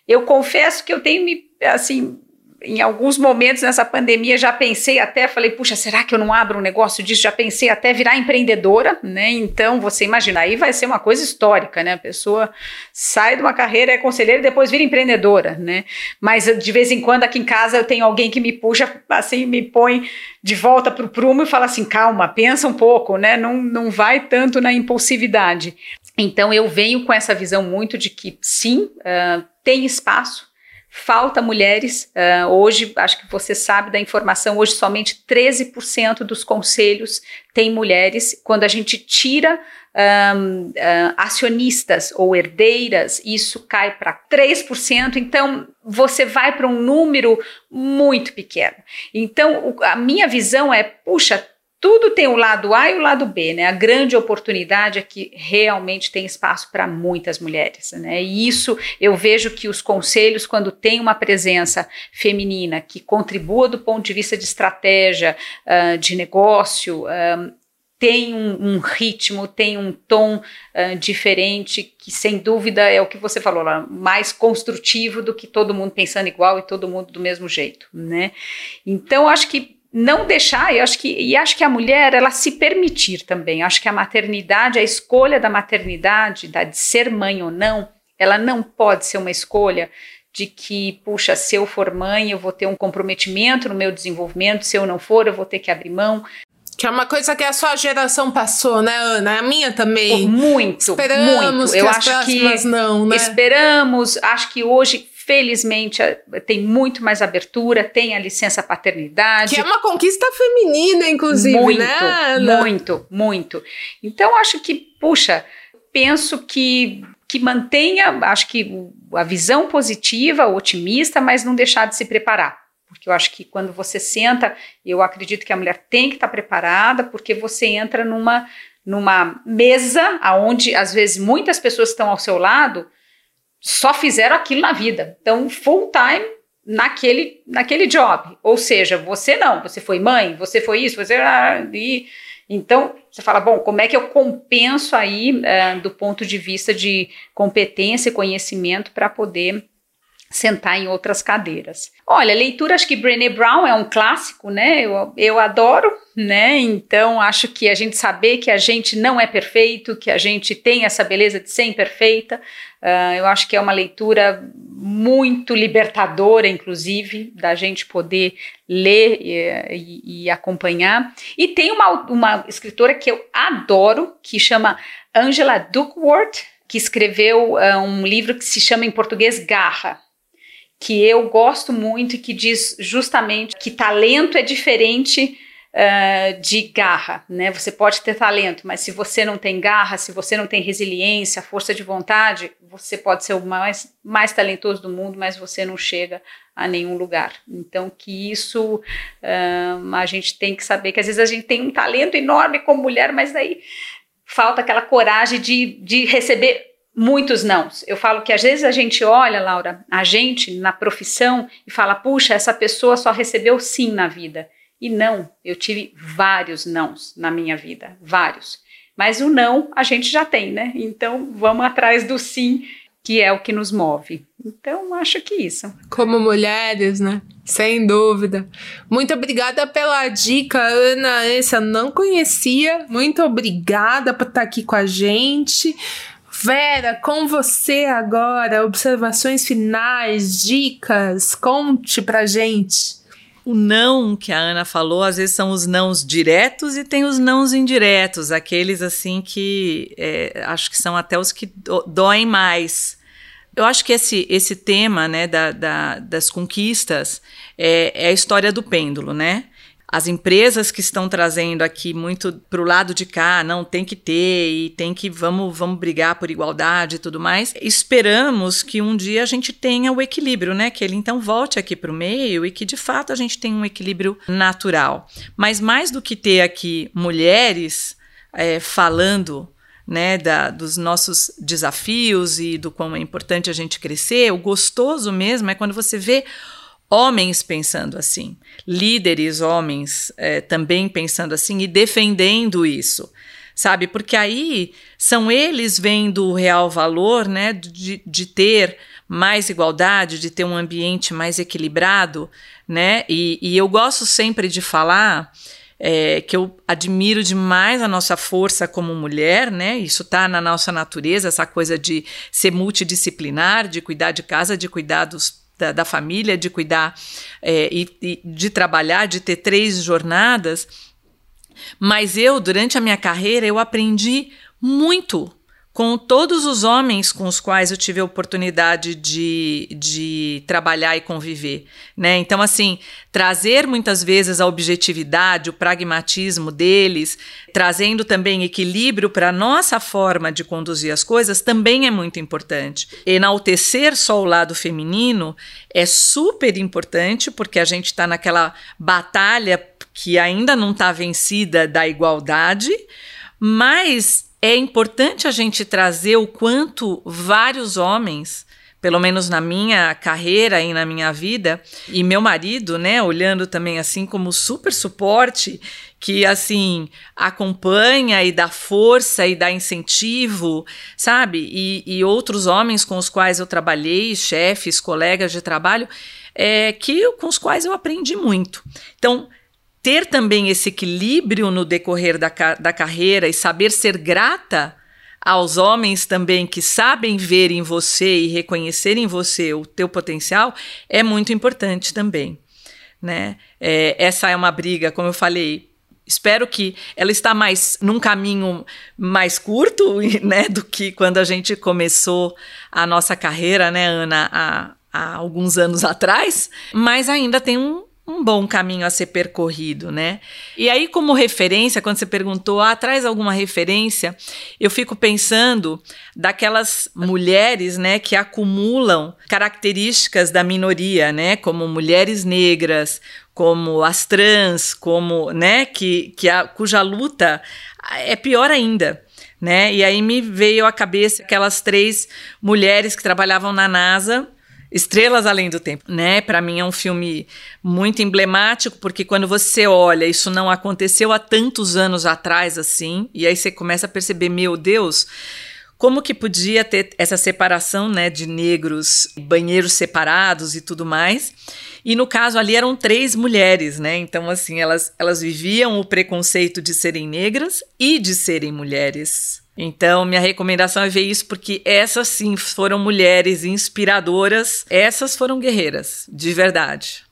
Eu confesso que eu tenho me, assim, em alguns momentos nessa pandemia já pensei até, falei, puxa, será que eu não abro um negócio disso? Já pensei até virar empreendedora, né? Então, você imagina, aí vai ser uma coisa histórica, né? A pessoa sai de uma carreira, é conselheira e depois vira empreendedora, né? Mas de vez em quando aqui em casa eu tenho alguém que me puxa, assim, me põe de volta para o prumo e fala assim, calma, pensa um pouco, né? Não, não vai tanto na impulsividade. Então, eu venho com essa visão muito de que, sim, uh, tem espaço falta mulheres. Uh, hoje, acho que você sabe da informação, hoje somente 13% dos conselhos têm mulheres. Quando a gente tira um, uh, acionistas ou herdeiras, isso cai para 3%. Então, você vai para um número muito pequeno. Então, o, a minha visão é: puxa, tudo tem o lado A e o lado B, né? A grande oportunidade é que realmente tem espaço para muitas mulheres, né? E isso eu vejo que os conselhos, quando tem uma presença feminina que contribua do ponto de vista de estratégia, uh, de negócio, uh, tem um, um, ritmo, tem um tom uh, diferente, que sem dúvida é o que você falou lá, mais construtivo do que todo mundo pensando igual e todo mundo do mesmo jeito, né? Então, acho que não deixar, eu acho que, e acho que a mulher, ela se permitir também, acho que a maternidade, a escolha da maternidade, da, de ser mãe ou não, ela não pode ser uma escolha de que, puxa, se eu for mãe, eu vou ter um comprometimento no meu desenvolvimento, se eu não for, eu vou ter que abrir mão. Que é uma coisa que a sua geração passou, né, Ana? A minha também. Muito, esperamos muito. Eu acho que não, né? Esperamos, acho que hoje Felizmente tem muito mais abertura, tem a licença paternidade. Que é uma conquista feminina, inclusive, muito, né? Ana? Muito, muito. Então acho que, puxa, penso que que mantenha, acho que a visão positiva, otimista, mas não deixar de se preparar. Porque eu acho que quando você senta, eu acredito que a mulher tem que estar preparada, porque você entra numa numa mesa aonde às vezes muitas pessoas estão ao seu lado só fizeram aquilo na vida. Então, full time naquele, naquele job. Ou seja, você não, você foi mãe, você foi isso, você. Ah, e, então, você fala, bom, como é que eu compenso aí uh, do ponto de vista de competência e conhecimento para poder sentar em outras cadeiras. Olha, leitura, acho que Brené Brown é um clássico, né? Eu, eu adoro, né? Então, acho que a gente saber que a gente não é perfeito, que a gente tem essa beleza de ser imperfeita, uh, eu acho que é uma leitura muito libertadora, inclusive, da gente poder ler e, e, e acompanhar. E tem uma, uma escritora que eu adoro, que chama Angela Duckworth, que escreveu uh, um livro que se chama em português Garra que eu gosto muito e que diz justamente que talento é diferente uh, de garra, né? Você pode ter talento, mas se você não tem garra, se você não tem resiliência, força de vontade, você pode ser o mais, mais talentoso do mundo, mas você não chega a nenhum lugar. Então, que isso uh, a gente tem que saber que às vezes a gente tem um talento enorme como mulher, mas daí falta aquela coragem de, de receber muitos nãos. Eu falo que às vezes a gente olha, Laura, a gente na profissão e fala: puxa, essa pessoa só recebeu sim na vida. E não, eu tive vários nãos na minha vida, vários. Mas o não a gente já tem, né? Então vamos atrás do sim, que é o que nos move. Então acho que isso. Como mulheres, né? Sem dúvida. Muito obrigada pela dica, Ana. Essa não conhecia. Muito obrigada por estar aqui com a gente. Vera, com você agora, observações finais, dicas, conte pra gente. O não que a Ana falou, às vezes são os nãos diretos e tem os nãos indiretos, aqueles assim que é, acho que são até os que do, doem mais. Eu acho que esse, esse tema né, da, da, das conquistas é, é a história do pêndulo, né? As empresas que estão trazendo aqui muito para o lado de cá, não tem que ter e tem que vamos vamos brigar por igualdade e tudo mais. Esperamos que um dia a gente tenha o equilíbrio, né? Que ele então volte aqui para o meio e que de fato a gente tenha um equilíbrio natural. Mas mais do que ter aqui mulheres é, falando né, da, dos nossos desafios e do quão é importante a gente crescer, o gostoso mesmo é quando você vê homens pensando assim, líderes homens é, também pensando assim e defendendo isso, sabe? Porque aí são eles vendo o real valor, né, de, de ter mais igualdade, de ter um ambiente mais equilibrado, né? E, e eu gosto sempre de falar é, que eu admiro demais a nossa força como mulher, né? Isso está na nossa natureza, essa coisa de ser multidisciplinar, de cuidar de casa, de cuidar dos, da, da, família, de cuidar é, e, e de trabalhar, de ter três jornadas. Mas eu, durante a minha carreira, eu aprendi muito com todos os homens com os quais eu tive a oportunidade de, de trabalhar e conviver, né? Então, assim, trazer muitas vezes a objetividade, o pragmatismo deles, trazendo também equilíbrio para a nossa forma de conduzir as coisas, também é muito importante. Enaltecer só o lado feminino é super importante, porque a gente está naquela batalha que ainda não está vencida da igualdade, mas é importante a gente trazer o quanto vários homens, pelo menos na minha carreira e na minha vida, e meu marido, né, olhando também assim como super suporte, que assim acompanha e dá força e dá incentivo, sabe? E, e outros homens com os quais eu trabalhei, chefes, colegas de trabalho, é, que com os quais eu aprendi muito. Então, ter também esse equilíbrio no decorrer da, da carreira e saber ser grata aos homens também que sabem ver em você e reconhecer em você o teu potencial é muito importante também, né? É, essa é uma briga, como eu falei, espero que ela está mais num caminho mais curto, né, do que quando a gente começou a nossa carreira, né, Ana, há, há alguns anos atrás, mas ainda tem um, um bom caminho a ser percorrido, né? E aí, como referência, quando você perguntou, ah, traz alguma referência, eu fico pensando daquelas mulheres, né, que acumulam características da minoria, né, como mulheres negras, como as trans, como, né, que, que a, cuja luta é pior ainda. Né? E aí me veio à cabeça aquelas três mulheres que trabalhavam na NASA Estrelas Além do Tempo, né? Para mim é um filme muito emblemático, porque quando você olha, isso não aconteceu há tantos anos atrás assim, e aí você começa a perceber, meu Deus, como que podia ter essa separação, né, de negros, banheiros separados e tudo mais. E no caso ali eram três mulheres, né? Então assim, elas elas viviam o preconceito de serem negras e de serem mulheres. Então, minha recomendação é ver isso, porque essas sim foram mulheres inspiradoras, essas foram guerreiras, de verdade.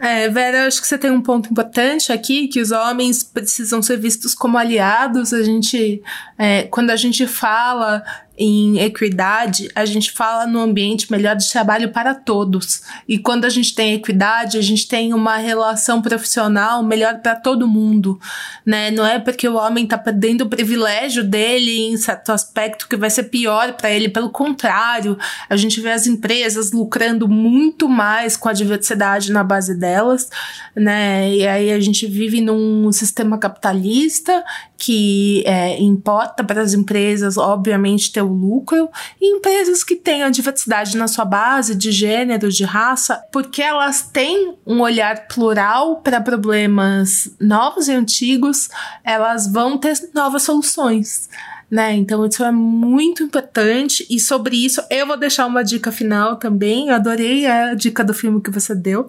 É, Vera, acho que você tem um ponto importante aqui, que os homens precisam ser vistos como aliados. A gente, é, quando a gente fala em equidade, a gente fala no ambiente melhor de trabalho para todos. E quando a gente tem equidade, a gente tem uma relação profissional melhor para todo mundo, né? Não é porque o homem está perdendo o privilégio dele em certo aspecto que vai ser pior para ele, pelo contrário, a gente vê as empresas lucrando muito mais com a diversidade na base delas, né? E aí a gente vive num sistema capitalista que é, importa para as empresas, obviamente, ter lucro, e empresas que a diversidade na sua base de gênero, de raça, porque elas têm um olhar plural para problemas novos e antigos, elas vão ter novas soluções né? Então isso é muito importante e sobre isso eu vou deixar uma dica final também. Eu adorei a dica do filme que você deu.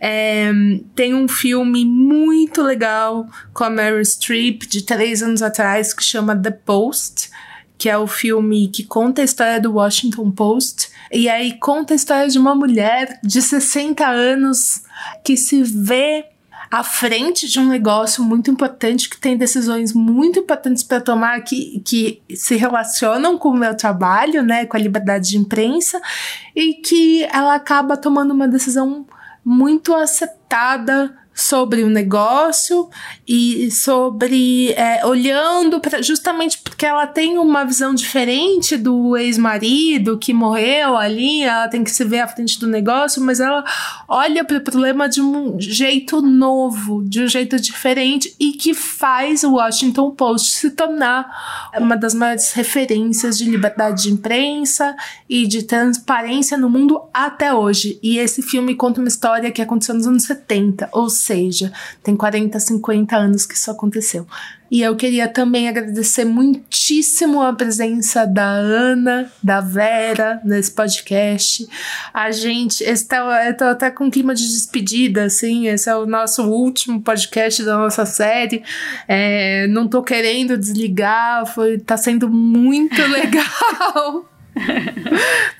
É, tem um filme muito legal com a Meryl Streep de três anos atrás que chama The Post que é o filme que conta a história do Washington Post. E aí conta a história de uma mulher de 60 anos que se vê à frente de um negócio muito importante, que tem decisões muito importantes para tomar, que, que se relacionam com o meu trabalho, né, com a liberdade de imprensa, e que ela acaba tomando uma decisão muito acertada sobre o negócio e sobre é, olhando para justamente porque ela tem uma visão diferente do ex-marido que morreu ali, ela tem que se ver à frente do negócio, mas ela olha para o problema de um jeito novo, de um jeito diferente e que faz o Washington Post se tornar uma das maiores referências de liberdade de imprensa e de transparência no mundo até hoje. E esse filme conta uma história que aconteceu nos anos 70, ou seja, tem 40, 50 anos que isso aconteceu. E eu queria também agradecer muitíssimo a presença da Ana, da Vera nesse podcast. A gente, esse tá, eu tô até com um clima de despedida, assim, esse é o nosso último podcast da nossa série. É, não tô querendo desligar, foi, tá sendo muito legal.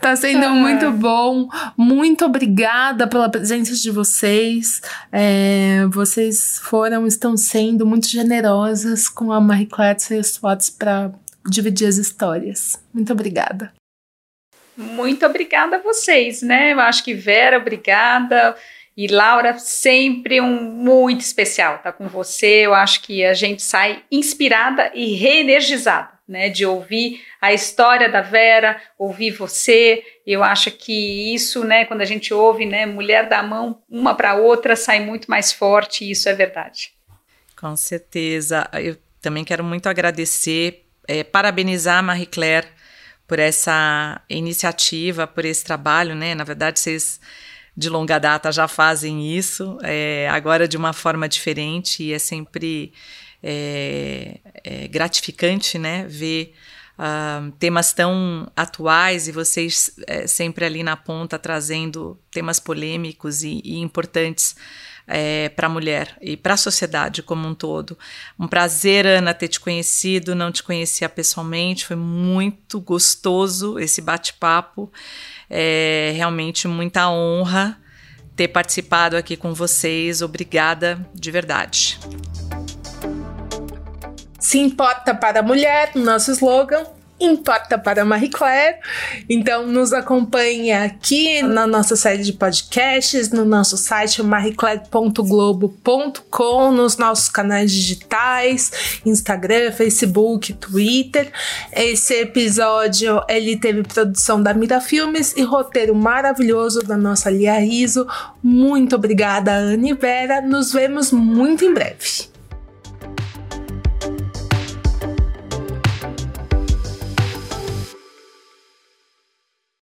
Tá sendo muito bom. Muito obrigada pela presença de vocês. É, vocês foram, estão sendo muito generosas com a Marie Claire e os fotos para dividir as histórias. Muito obrigada. Muito obrigada a vocês, né? Eu acho que Vera, obrigada. E Laura, sempre um muito especial tá com você. Eu acho que a gente sai inspirada e reenergizada né, de ouvir a história da Vera, ouvir você. Eu acho que isso, né, quando a gente ouve, né, mulher da mão uma para outra, sai muito mais forte, e isso é verdade. Com certeza. Eu também quero muito agradecer, é, parabenizar a Marie Claire por essa iniciativa, por esse trabalho, né? Na verdade, vocês de longa data já fazem isso, é, agora de uma forma diferente, e é sempre é, é gratificante, né? Ver uh, temas tão atuais e vocês é, sempre ali na ponta trazendo temas polêmicos e, e importantes é, para a mulher e para a sociedade como um todo. Um prazer, Ana, ter te conhecido, não te conhecia pessoalmente, foi muito gostoso esse bate-papo. É realmente muita honra ter participado aqui com vocês. Obrigada de verdade se importa para a mulher, nosso slogan, importa para Marie Claire. Então, nos acompanhe aqui na nossa série de podcasts, no nosso site marieclaire.globo.com, nos nossos canais digitais, Instagram, Facebook, Twitter. Esse episódio ele teve produção da Mira Filmes e roteiro maravilhoso da nossa Lia Riso. Muito obrigada, Anne Vera. Nos vemos muito em breve.